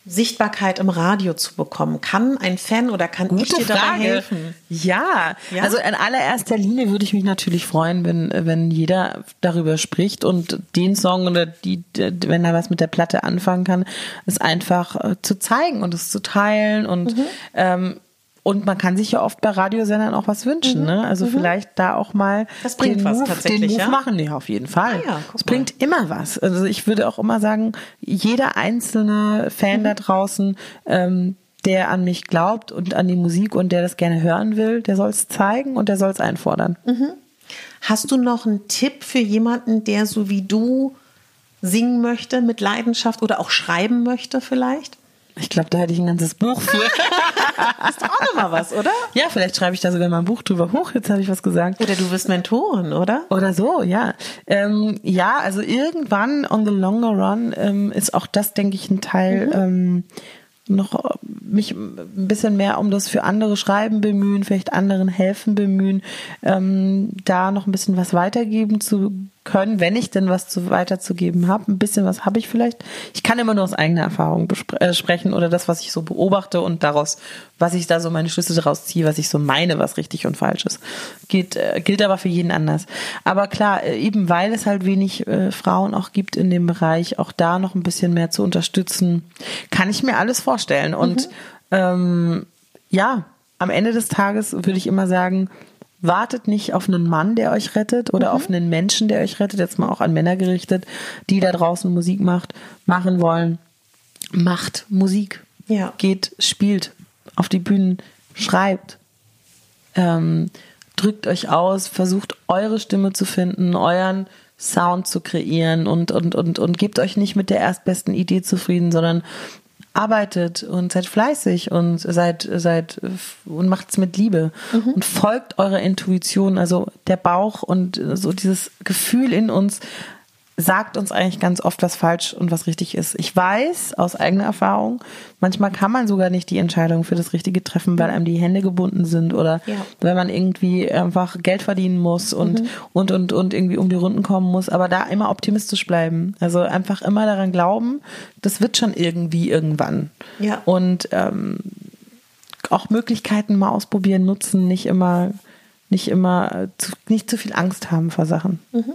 Sichtbarkeit im Radio zu bekommen? Kann ein Fan oder kann Gute ich dir Frage. dabei helfen? Ja. ja, also in allererster Linie würde ich mich natürlich freuen, wenn, wenn jeder darüber spricht und den Song oder die, wenn er was mit der Platte anfangen kann, es einfach äh, zu zeigen und es zu teilen und mhm. ähm, und man kann sich ja oft bei Radiosendern auch was wünschen, mhm. ne? Also mhm. vielleicht da auch mal das bringt den, was Move, tatsächlich, den Move ja? machen. Ja, auf jeden Fall. Ah, ja, es bringt immer was. Also ich würde auch immer sagen, jeder einzelne Fan mhm. da draußen, ähm, der an mich glaubt und an die Musik und der das gerne hören will, der soll es zeigen und der soll es einfordern. Mhm. Hast du noch einen Tipp für jemanden, der so wie du singen möchte mit Leidenschaft oder auch schreiben möchte vielleicht? Ich glaube, da hätte ich ein ganzes Buch für. ist doch auch nochmal was, oder? Ja, vielleicht schreibe ich da sogar mal ein Buch drüber. Hoch, jetzt habe ich was gesagt. Oder du wirst Mentorin, oder? Oder so, ja. Ähm, ja, also irgendwann on the longer run ähm, ist auch das, denke ich, ein Teil. Mhm. Ähm, noch mich ein bisschen mehr um das für andere Schreiben bemühen, vielleicht anderen helfen bemühen, ähm, da noch ein bisschen was weitergeben zu können, wenn ich denn was zu weiterzugeben habe. Ein bisschen was habe ich vielleicht. Ich kann immer nur aus eigener Erfahrung äh, sprechen oder das, was ich so beobachte und daraus, was ich da so meine Schlüsse daraus ziehe, was ich so meine, was richtig und falsch ist. Geht, äh, gilt aber für jeden anders. Aber klar, äh, eben weil es halt wenig äh, Frauen auch gibt in dem Bereich, auch da noch ein bisschen mehr zu unterstützen, kann ich mir alles vorstellen. Und mhm. ähm, ja, am Ende des Tages würde ich immer sagen, wartet nicht auf einen Mann, der euch rettet oder mhm. auf einen Menschen, der euch rettet, jetzt mal auch an Männer gerichtet, die da draußen Musik macht, machen wollen. Macht Musik. Ja. Geht, spielt auf die Bühnen, schreibt, ähm, drückt euch aus, versucht eure Stimme zu finden, euren Sound zu kreieren und, und, und, und gebt euch nicht mit der erstbesten Idee zufrieden, sondern arbeitet und seid fleißig und seid, seid und macht's mit Liebe mhm. und folgt eurer Intuition, also der Bauch und so dieses Gefühl in uns sagt uns eigentlich ganz oft, was falsch und was richtig ist. Ich weiß aus eigener Erfahrung, manchmal kann man sogar nicht die Entscheidung für das Richtige treffen, weil einem die Hände gebunden sind oder ja. weil man irgendwie einfach Geld verdienen muss und, mhm. und, und, und irgendwie um die Runden kommen muss. Aber da immer optimistisch bleiben. Also einfach immer daran glauben, das wird schon irgendwie irgendwann. Ja. Und ähm, auch Möglichkeiten mal ausprobieren, nutzen, nicht immer, nicht immer, zu, nicht zu viel Angst haben vor Sachen. Mhm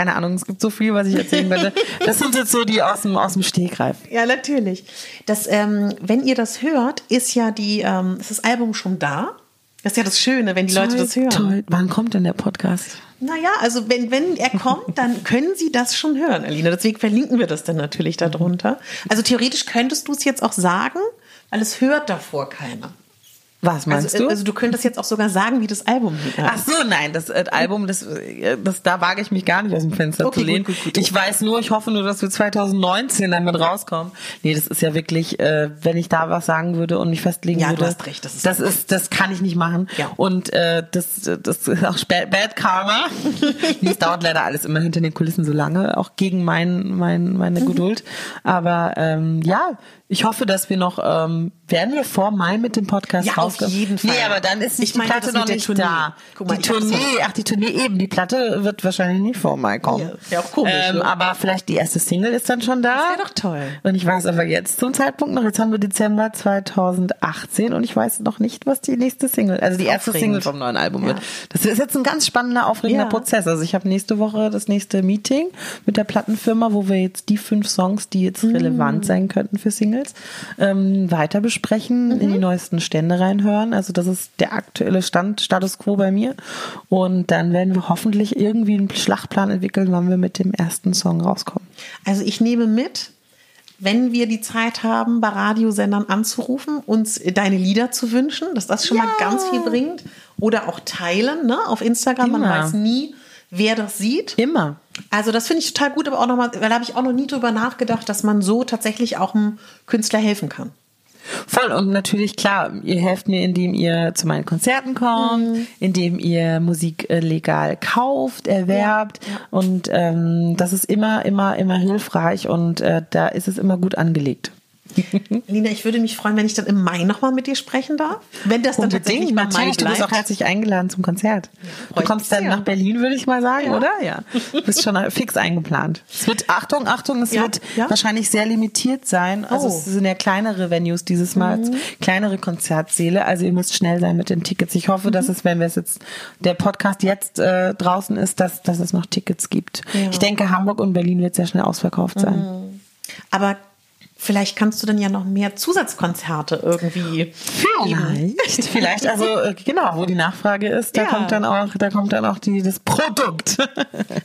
keine Ahnung, es gibt so viel, was ich erzählen könnte. Das sind jetzt so die aus dem, aus dem Stegreif. Ja, natürlich. Das, ähm, wenn ihr das hört, ist ja die, ähm, ist das Album schon da. Das ist ja das Schöne, wenn die toll, Leute das hören. Toll. Wann kommt denn der Podcast? Naja, also wenn, wenn er kommt, dann können Sie das schon hören, Alina. Deswegen verlinken wir das dann natürlich darunter. Also theoretisch könntest du es jetzt auch sagen, weil es hört davor keiner. Was meinst also, du? Also du könntest jetzt auch sogar sagen, wie das Album heißt. Ach so, nein, das äh, Album, das, das, da wage ich mich gar nicht aus dem Fenster okay, zu lehnen. Gut, gut, gut. Ich weiß nur, ich hoffe nur, dass wir 2019 damit rauskommen. Nee, das ist ja wirklich, äh, wenn ich da was sagen würde und mich festlegen ja, würde. Du hast recht, das ist, das ist, das kann ich nicht machen. Ja. Und äh, das, das ist auch Bad Karma. das dauert leider alles immer hinter den Kulissen so lange, auch gegen mein, mein, meine mhm. Geduld. Aber ähm, ja, ich hoffe, dass wir noch, ähm, werden wir vor Mai mit dem Podcast ja, rauskommen? auf jeden Fall. Nee, aber dann ist ich die Platte noch nicht Tournee. da. Guck mal, die Tournee, ach, die Tournee eben. Die Platte wird wahrscheinlich nicht vor Mai kommen. Ja, auch komisch. Ähm, ne? Aber vielleicht die erste Single ist dann schon da. Das wäre doch toll. Und ich weiß aber jetzt zum Zeitpunkt noch, jetzt haben wir Dezember 2018 und ich weiß noch nicht, was die nächste Single, also die erste Aufregend. Single vom neuen Album ja. wird. Das ist jetzt ein ganz spannender, aufregender ja. Prozess. Also ich habe nächste Woche das nächste Meeting mit der Plattenfirma, wo wir jetzt die fünf Songs, die jetzt mm. relevant sein könnten für Singles, Singles, ähm, weiter besprechen, mhm. in die neuesten Stände reinhören. Also das ist der aktuelle Stand, Status quo bei mir. Und dann werden wir hoffentlich irgendwie einen Schlachtplan entwickeln, wann wir mit dem ersten Song rauskommen. Also ich nehme mit, wenn wir die Zeit haben, bei Radiosendern anzurufen, uns deine Lieder zu wünschen, dass das schon ja. mal ganz viel bringt. Oder auch teilen, ne? Auf Instagram. Immer. Man weiß nie, wer das sieht. Immer. Also das finde ich total gut, aber auch nochmal, weil da habe ich auch noch nie drüber nachgedacht, dass man so tatsächlich auch einem Künstler helfen kann. Voll und natürlich klar, ihr helft mir, indem ihr zu meinen Konzerten kommt, mhm. indem ihr Musik äh, legal kauft, erwerbt ja, ja. und ähm, das ist immer, immer, immer hilfreich und äh, da ist es immer gut angelegt. Lina, ich würde mich freuen, wenn ich dann im Mai nochmal mit dir sprechen darf. Wenn das dann Unbedingt, tatsächlich mal Mai bleibt. Du bist auch herzlich eingeladen zum Konzert. Ja, du kommst dann nach Berlin, würde ich mal sagen, ja. oder? Ja. Du bist schon fix eingeplant. Es wird, Achtung, Achtung, es wird wahrscheinlich sehr limitiert sein. Also oh. es sind ja kleinere Venues dieses Mal, mhm. kleinere Konzertsäle. Also ihr müsst schnell sein mit den Tickets. Ich hoffe, mhm. dass es, wenn wir es jetzt, der Podcast jetzt äh, draußen ist, dass, dass es noch Tickets gibt. Ich denke, Hamburg und Berlin wird sehr schnell ausverkauft sein. Mhm. Aber Vielleicht kannst du dann ja noch mehr Zusatzkonzerte irgendwie. Vielleicht, vielleicht also äh, genau, wo die Nachfrage ist, da ja. kommt dann auch, da kommt dann auch die, das Produkt.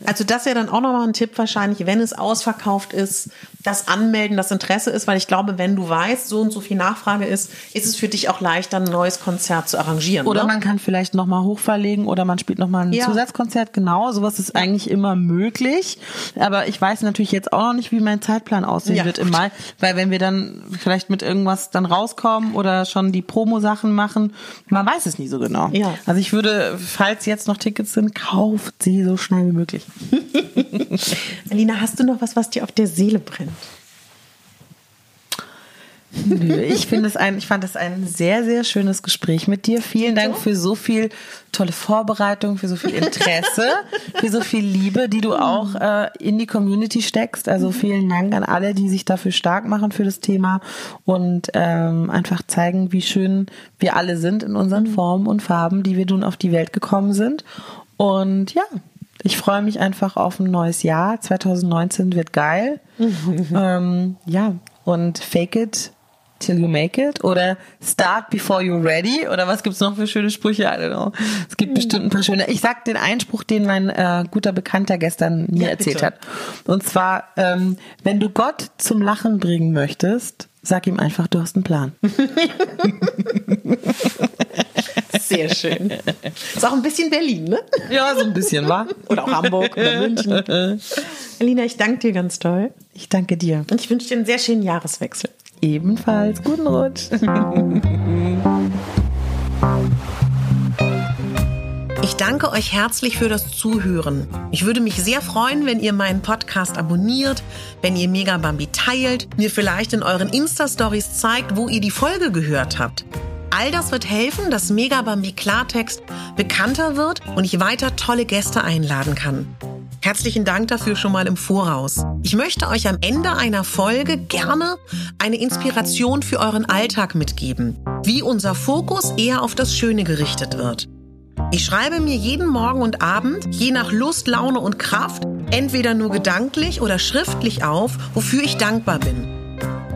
Also das wäre dann auch nochmal ein Tipp wahrscheinlich, wenn es ausverkauft ist, das Anmelden, das Interesse ist, weil ich glaube, wenn du weißt, so und so viel Nachfrage ist, ist es für dich auch leichter, ein neues Konzert zu arrangieren. Oder ne? man kann vielleicht nochmal hochverlegen oder man spielt nochmal ein ja. Zusatzkonzert. Genau, sowas ist eigentlich immer möglich. Aber ich weiß natürlich jetzt auch noch nicht, wie mein Zeitplan aussehen wird im Mai weil wenn wir dann vielleicht mit irgendwas dann rauskommen oder schon die Promo-Sachen machen, man weiß es nie so genau. Ja. Also ich würde, falls jetzt noch Tickets sind, kauft sie so schnell wie möglich. Alina, hast du noch was, was dir auf der Seele brennt? Ich finde es ein, ich fand es ein sehr, sehr schönes Gespräch mit dir. Vielen Dank für so viel tolle Vorbereitung, für so viel Interesse, für so viel Liebe, die du auch äh, in die Community steckst. Also vielen Dank an alle, die sich dafür stark machen für das Thema und ähm, einfach zeigen, wie schön wir alle sind in unseren Formen und Farben, die wir nun auf die Welt gekommen sind. Und ja, ich freue mich einfach auf ein neues Jahr. 2019 wird geil. ähm, ja, und fake it till you make it oder start before you're ready oder was gibt's noch für schöne Sprüche? I don't know. Es gibt bestimmt ein paar schöne. Ich sag den Einspruch, den mein äh, guter Bekannter gestern mir ja, erzählt bitte. hat. Und zwar, ähm, wenn du Gott zum Lachen bringen möchtest, sag ihm einfach, du hast einen Plan. Sehr schön. Ist auch ein bisschen Berlin, ne? Ja, so ein bisschen, wa? Oder auch Hamburg oder München. Elina, ich danke dir ganz toll. Ich danke dir. Und ich wünsche dir einen sehr schönen Jahreswechsel. Ebenfalls guten Rutsch. Ich danke euch herzlich für das Zuhören. Ich würde mich sehr freuen, wenn ihr meinen Podcast abonniert, wenn ihr Mega Bambi teilt, mir vielleicht in euren Insta-Stories zeigt, wo ihr die Folge gehört habt. All das wird helfen, dass Mega Bambi Klartext bekannter wird und ich weiter tolle Gäste einladen kann. Herzlichen Dank dafür schon mal im Voraus. Ich möchte euch am Ende einer Folge gerne eine Inspiration für euren Alltag mitgeben, wie unser Fokus eher auf das Schöne gerichtet wird. Ich schreibe mir jeden Morgen und Abend, je nach Lust, Laune und Kraft, entweder nur gedanklich oder schriftlich auf, wofür ich dankbar bin.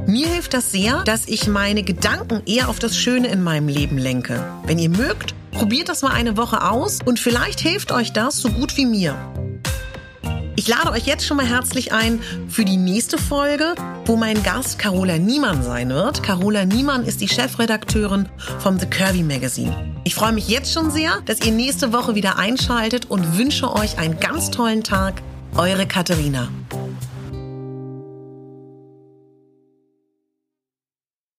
Mir hilft das sehr, dass ich meine Gedanken eher auf das Schöne in meinem Leben lenke. Wenn ihr mögt, probiert das mal eine Woche aus und vielleicht hilft euch das so gut wie mir. Ich lade euch jetzt schon mal herzlich ein für die nächste Folge, wo mein Gast Carola Niemann sein wird. Carola Niemann ist die Chefredakteurin vom The Curvy Magazine. Ich freue mich jetzt schon sehr, dass ihr nächste Woche wieder einschaltet und wünsche euch einen ganz tollen Tag. Eure Katharina.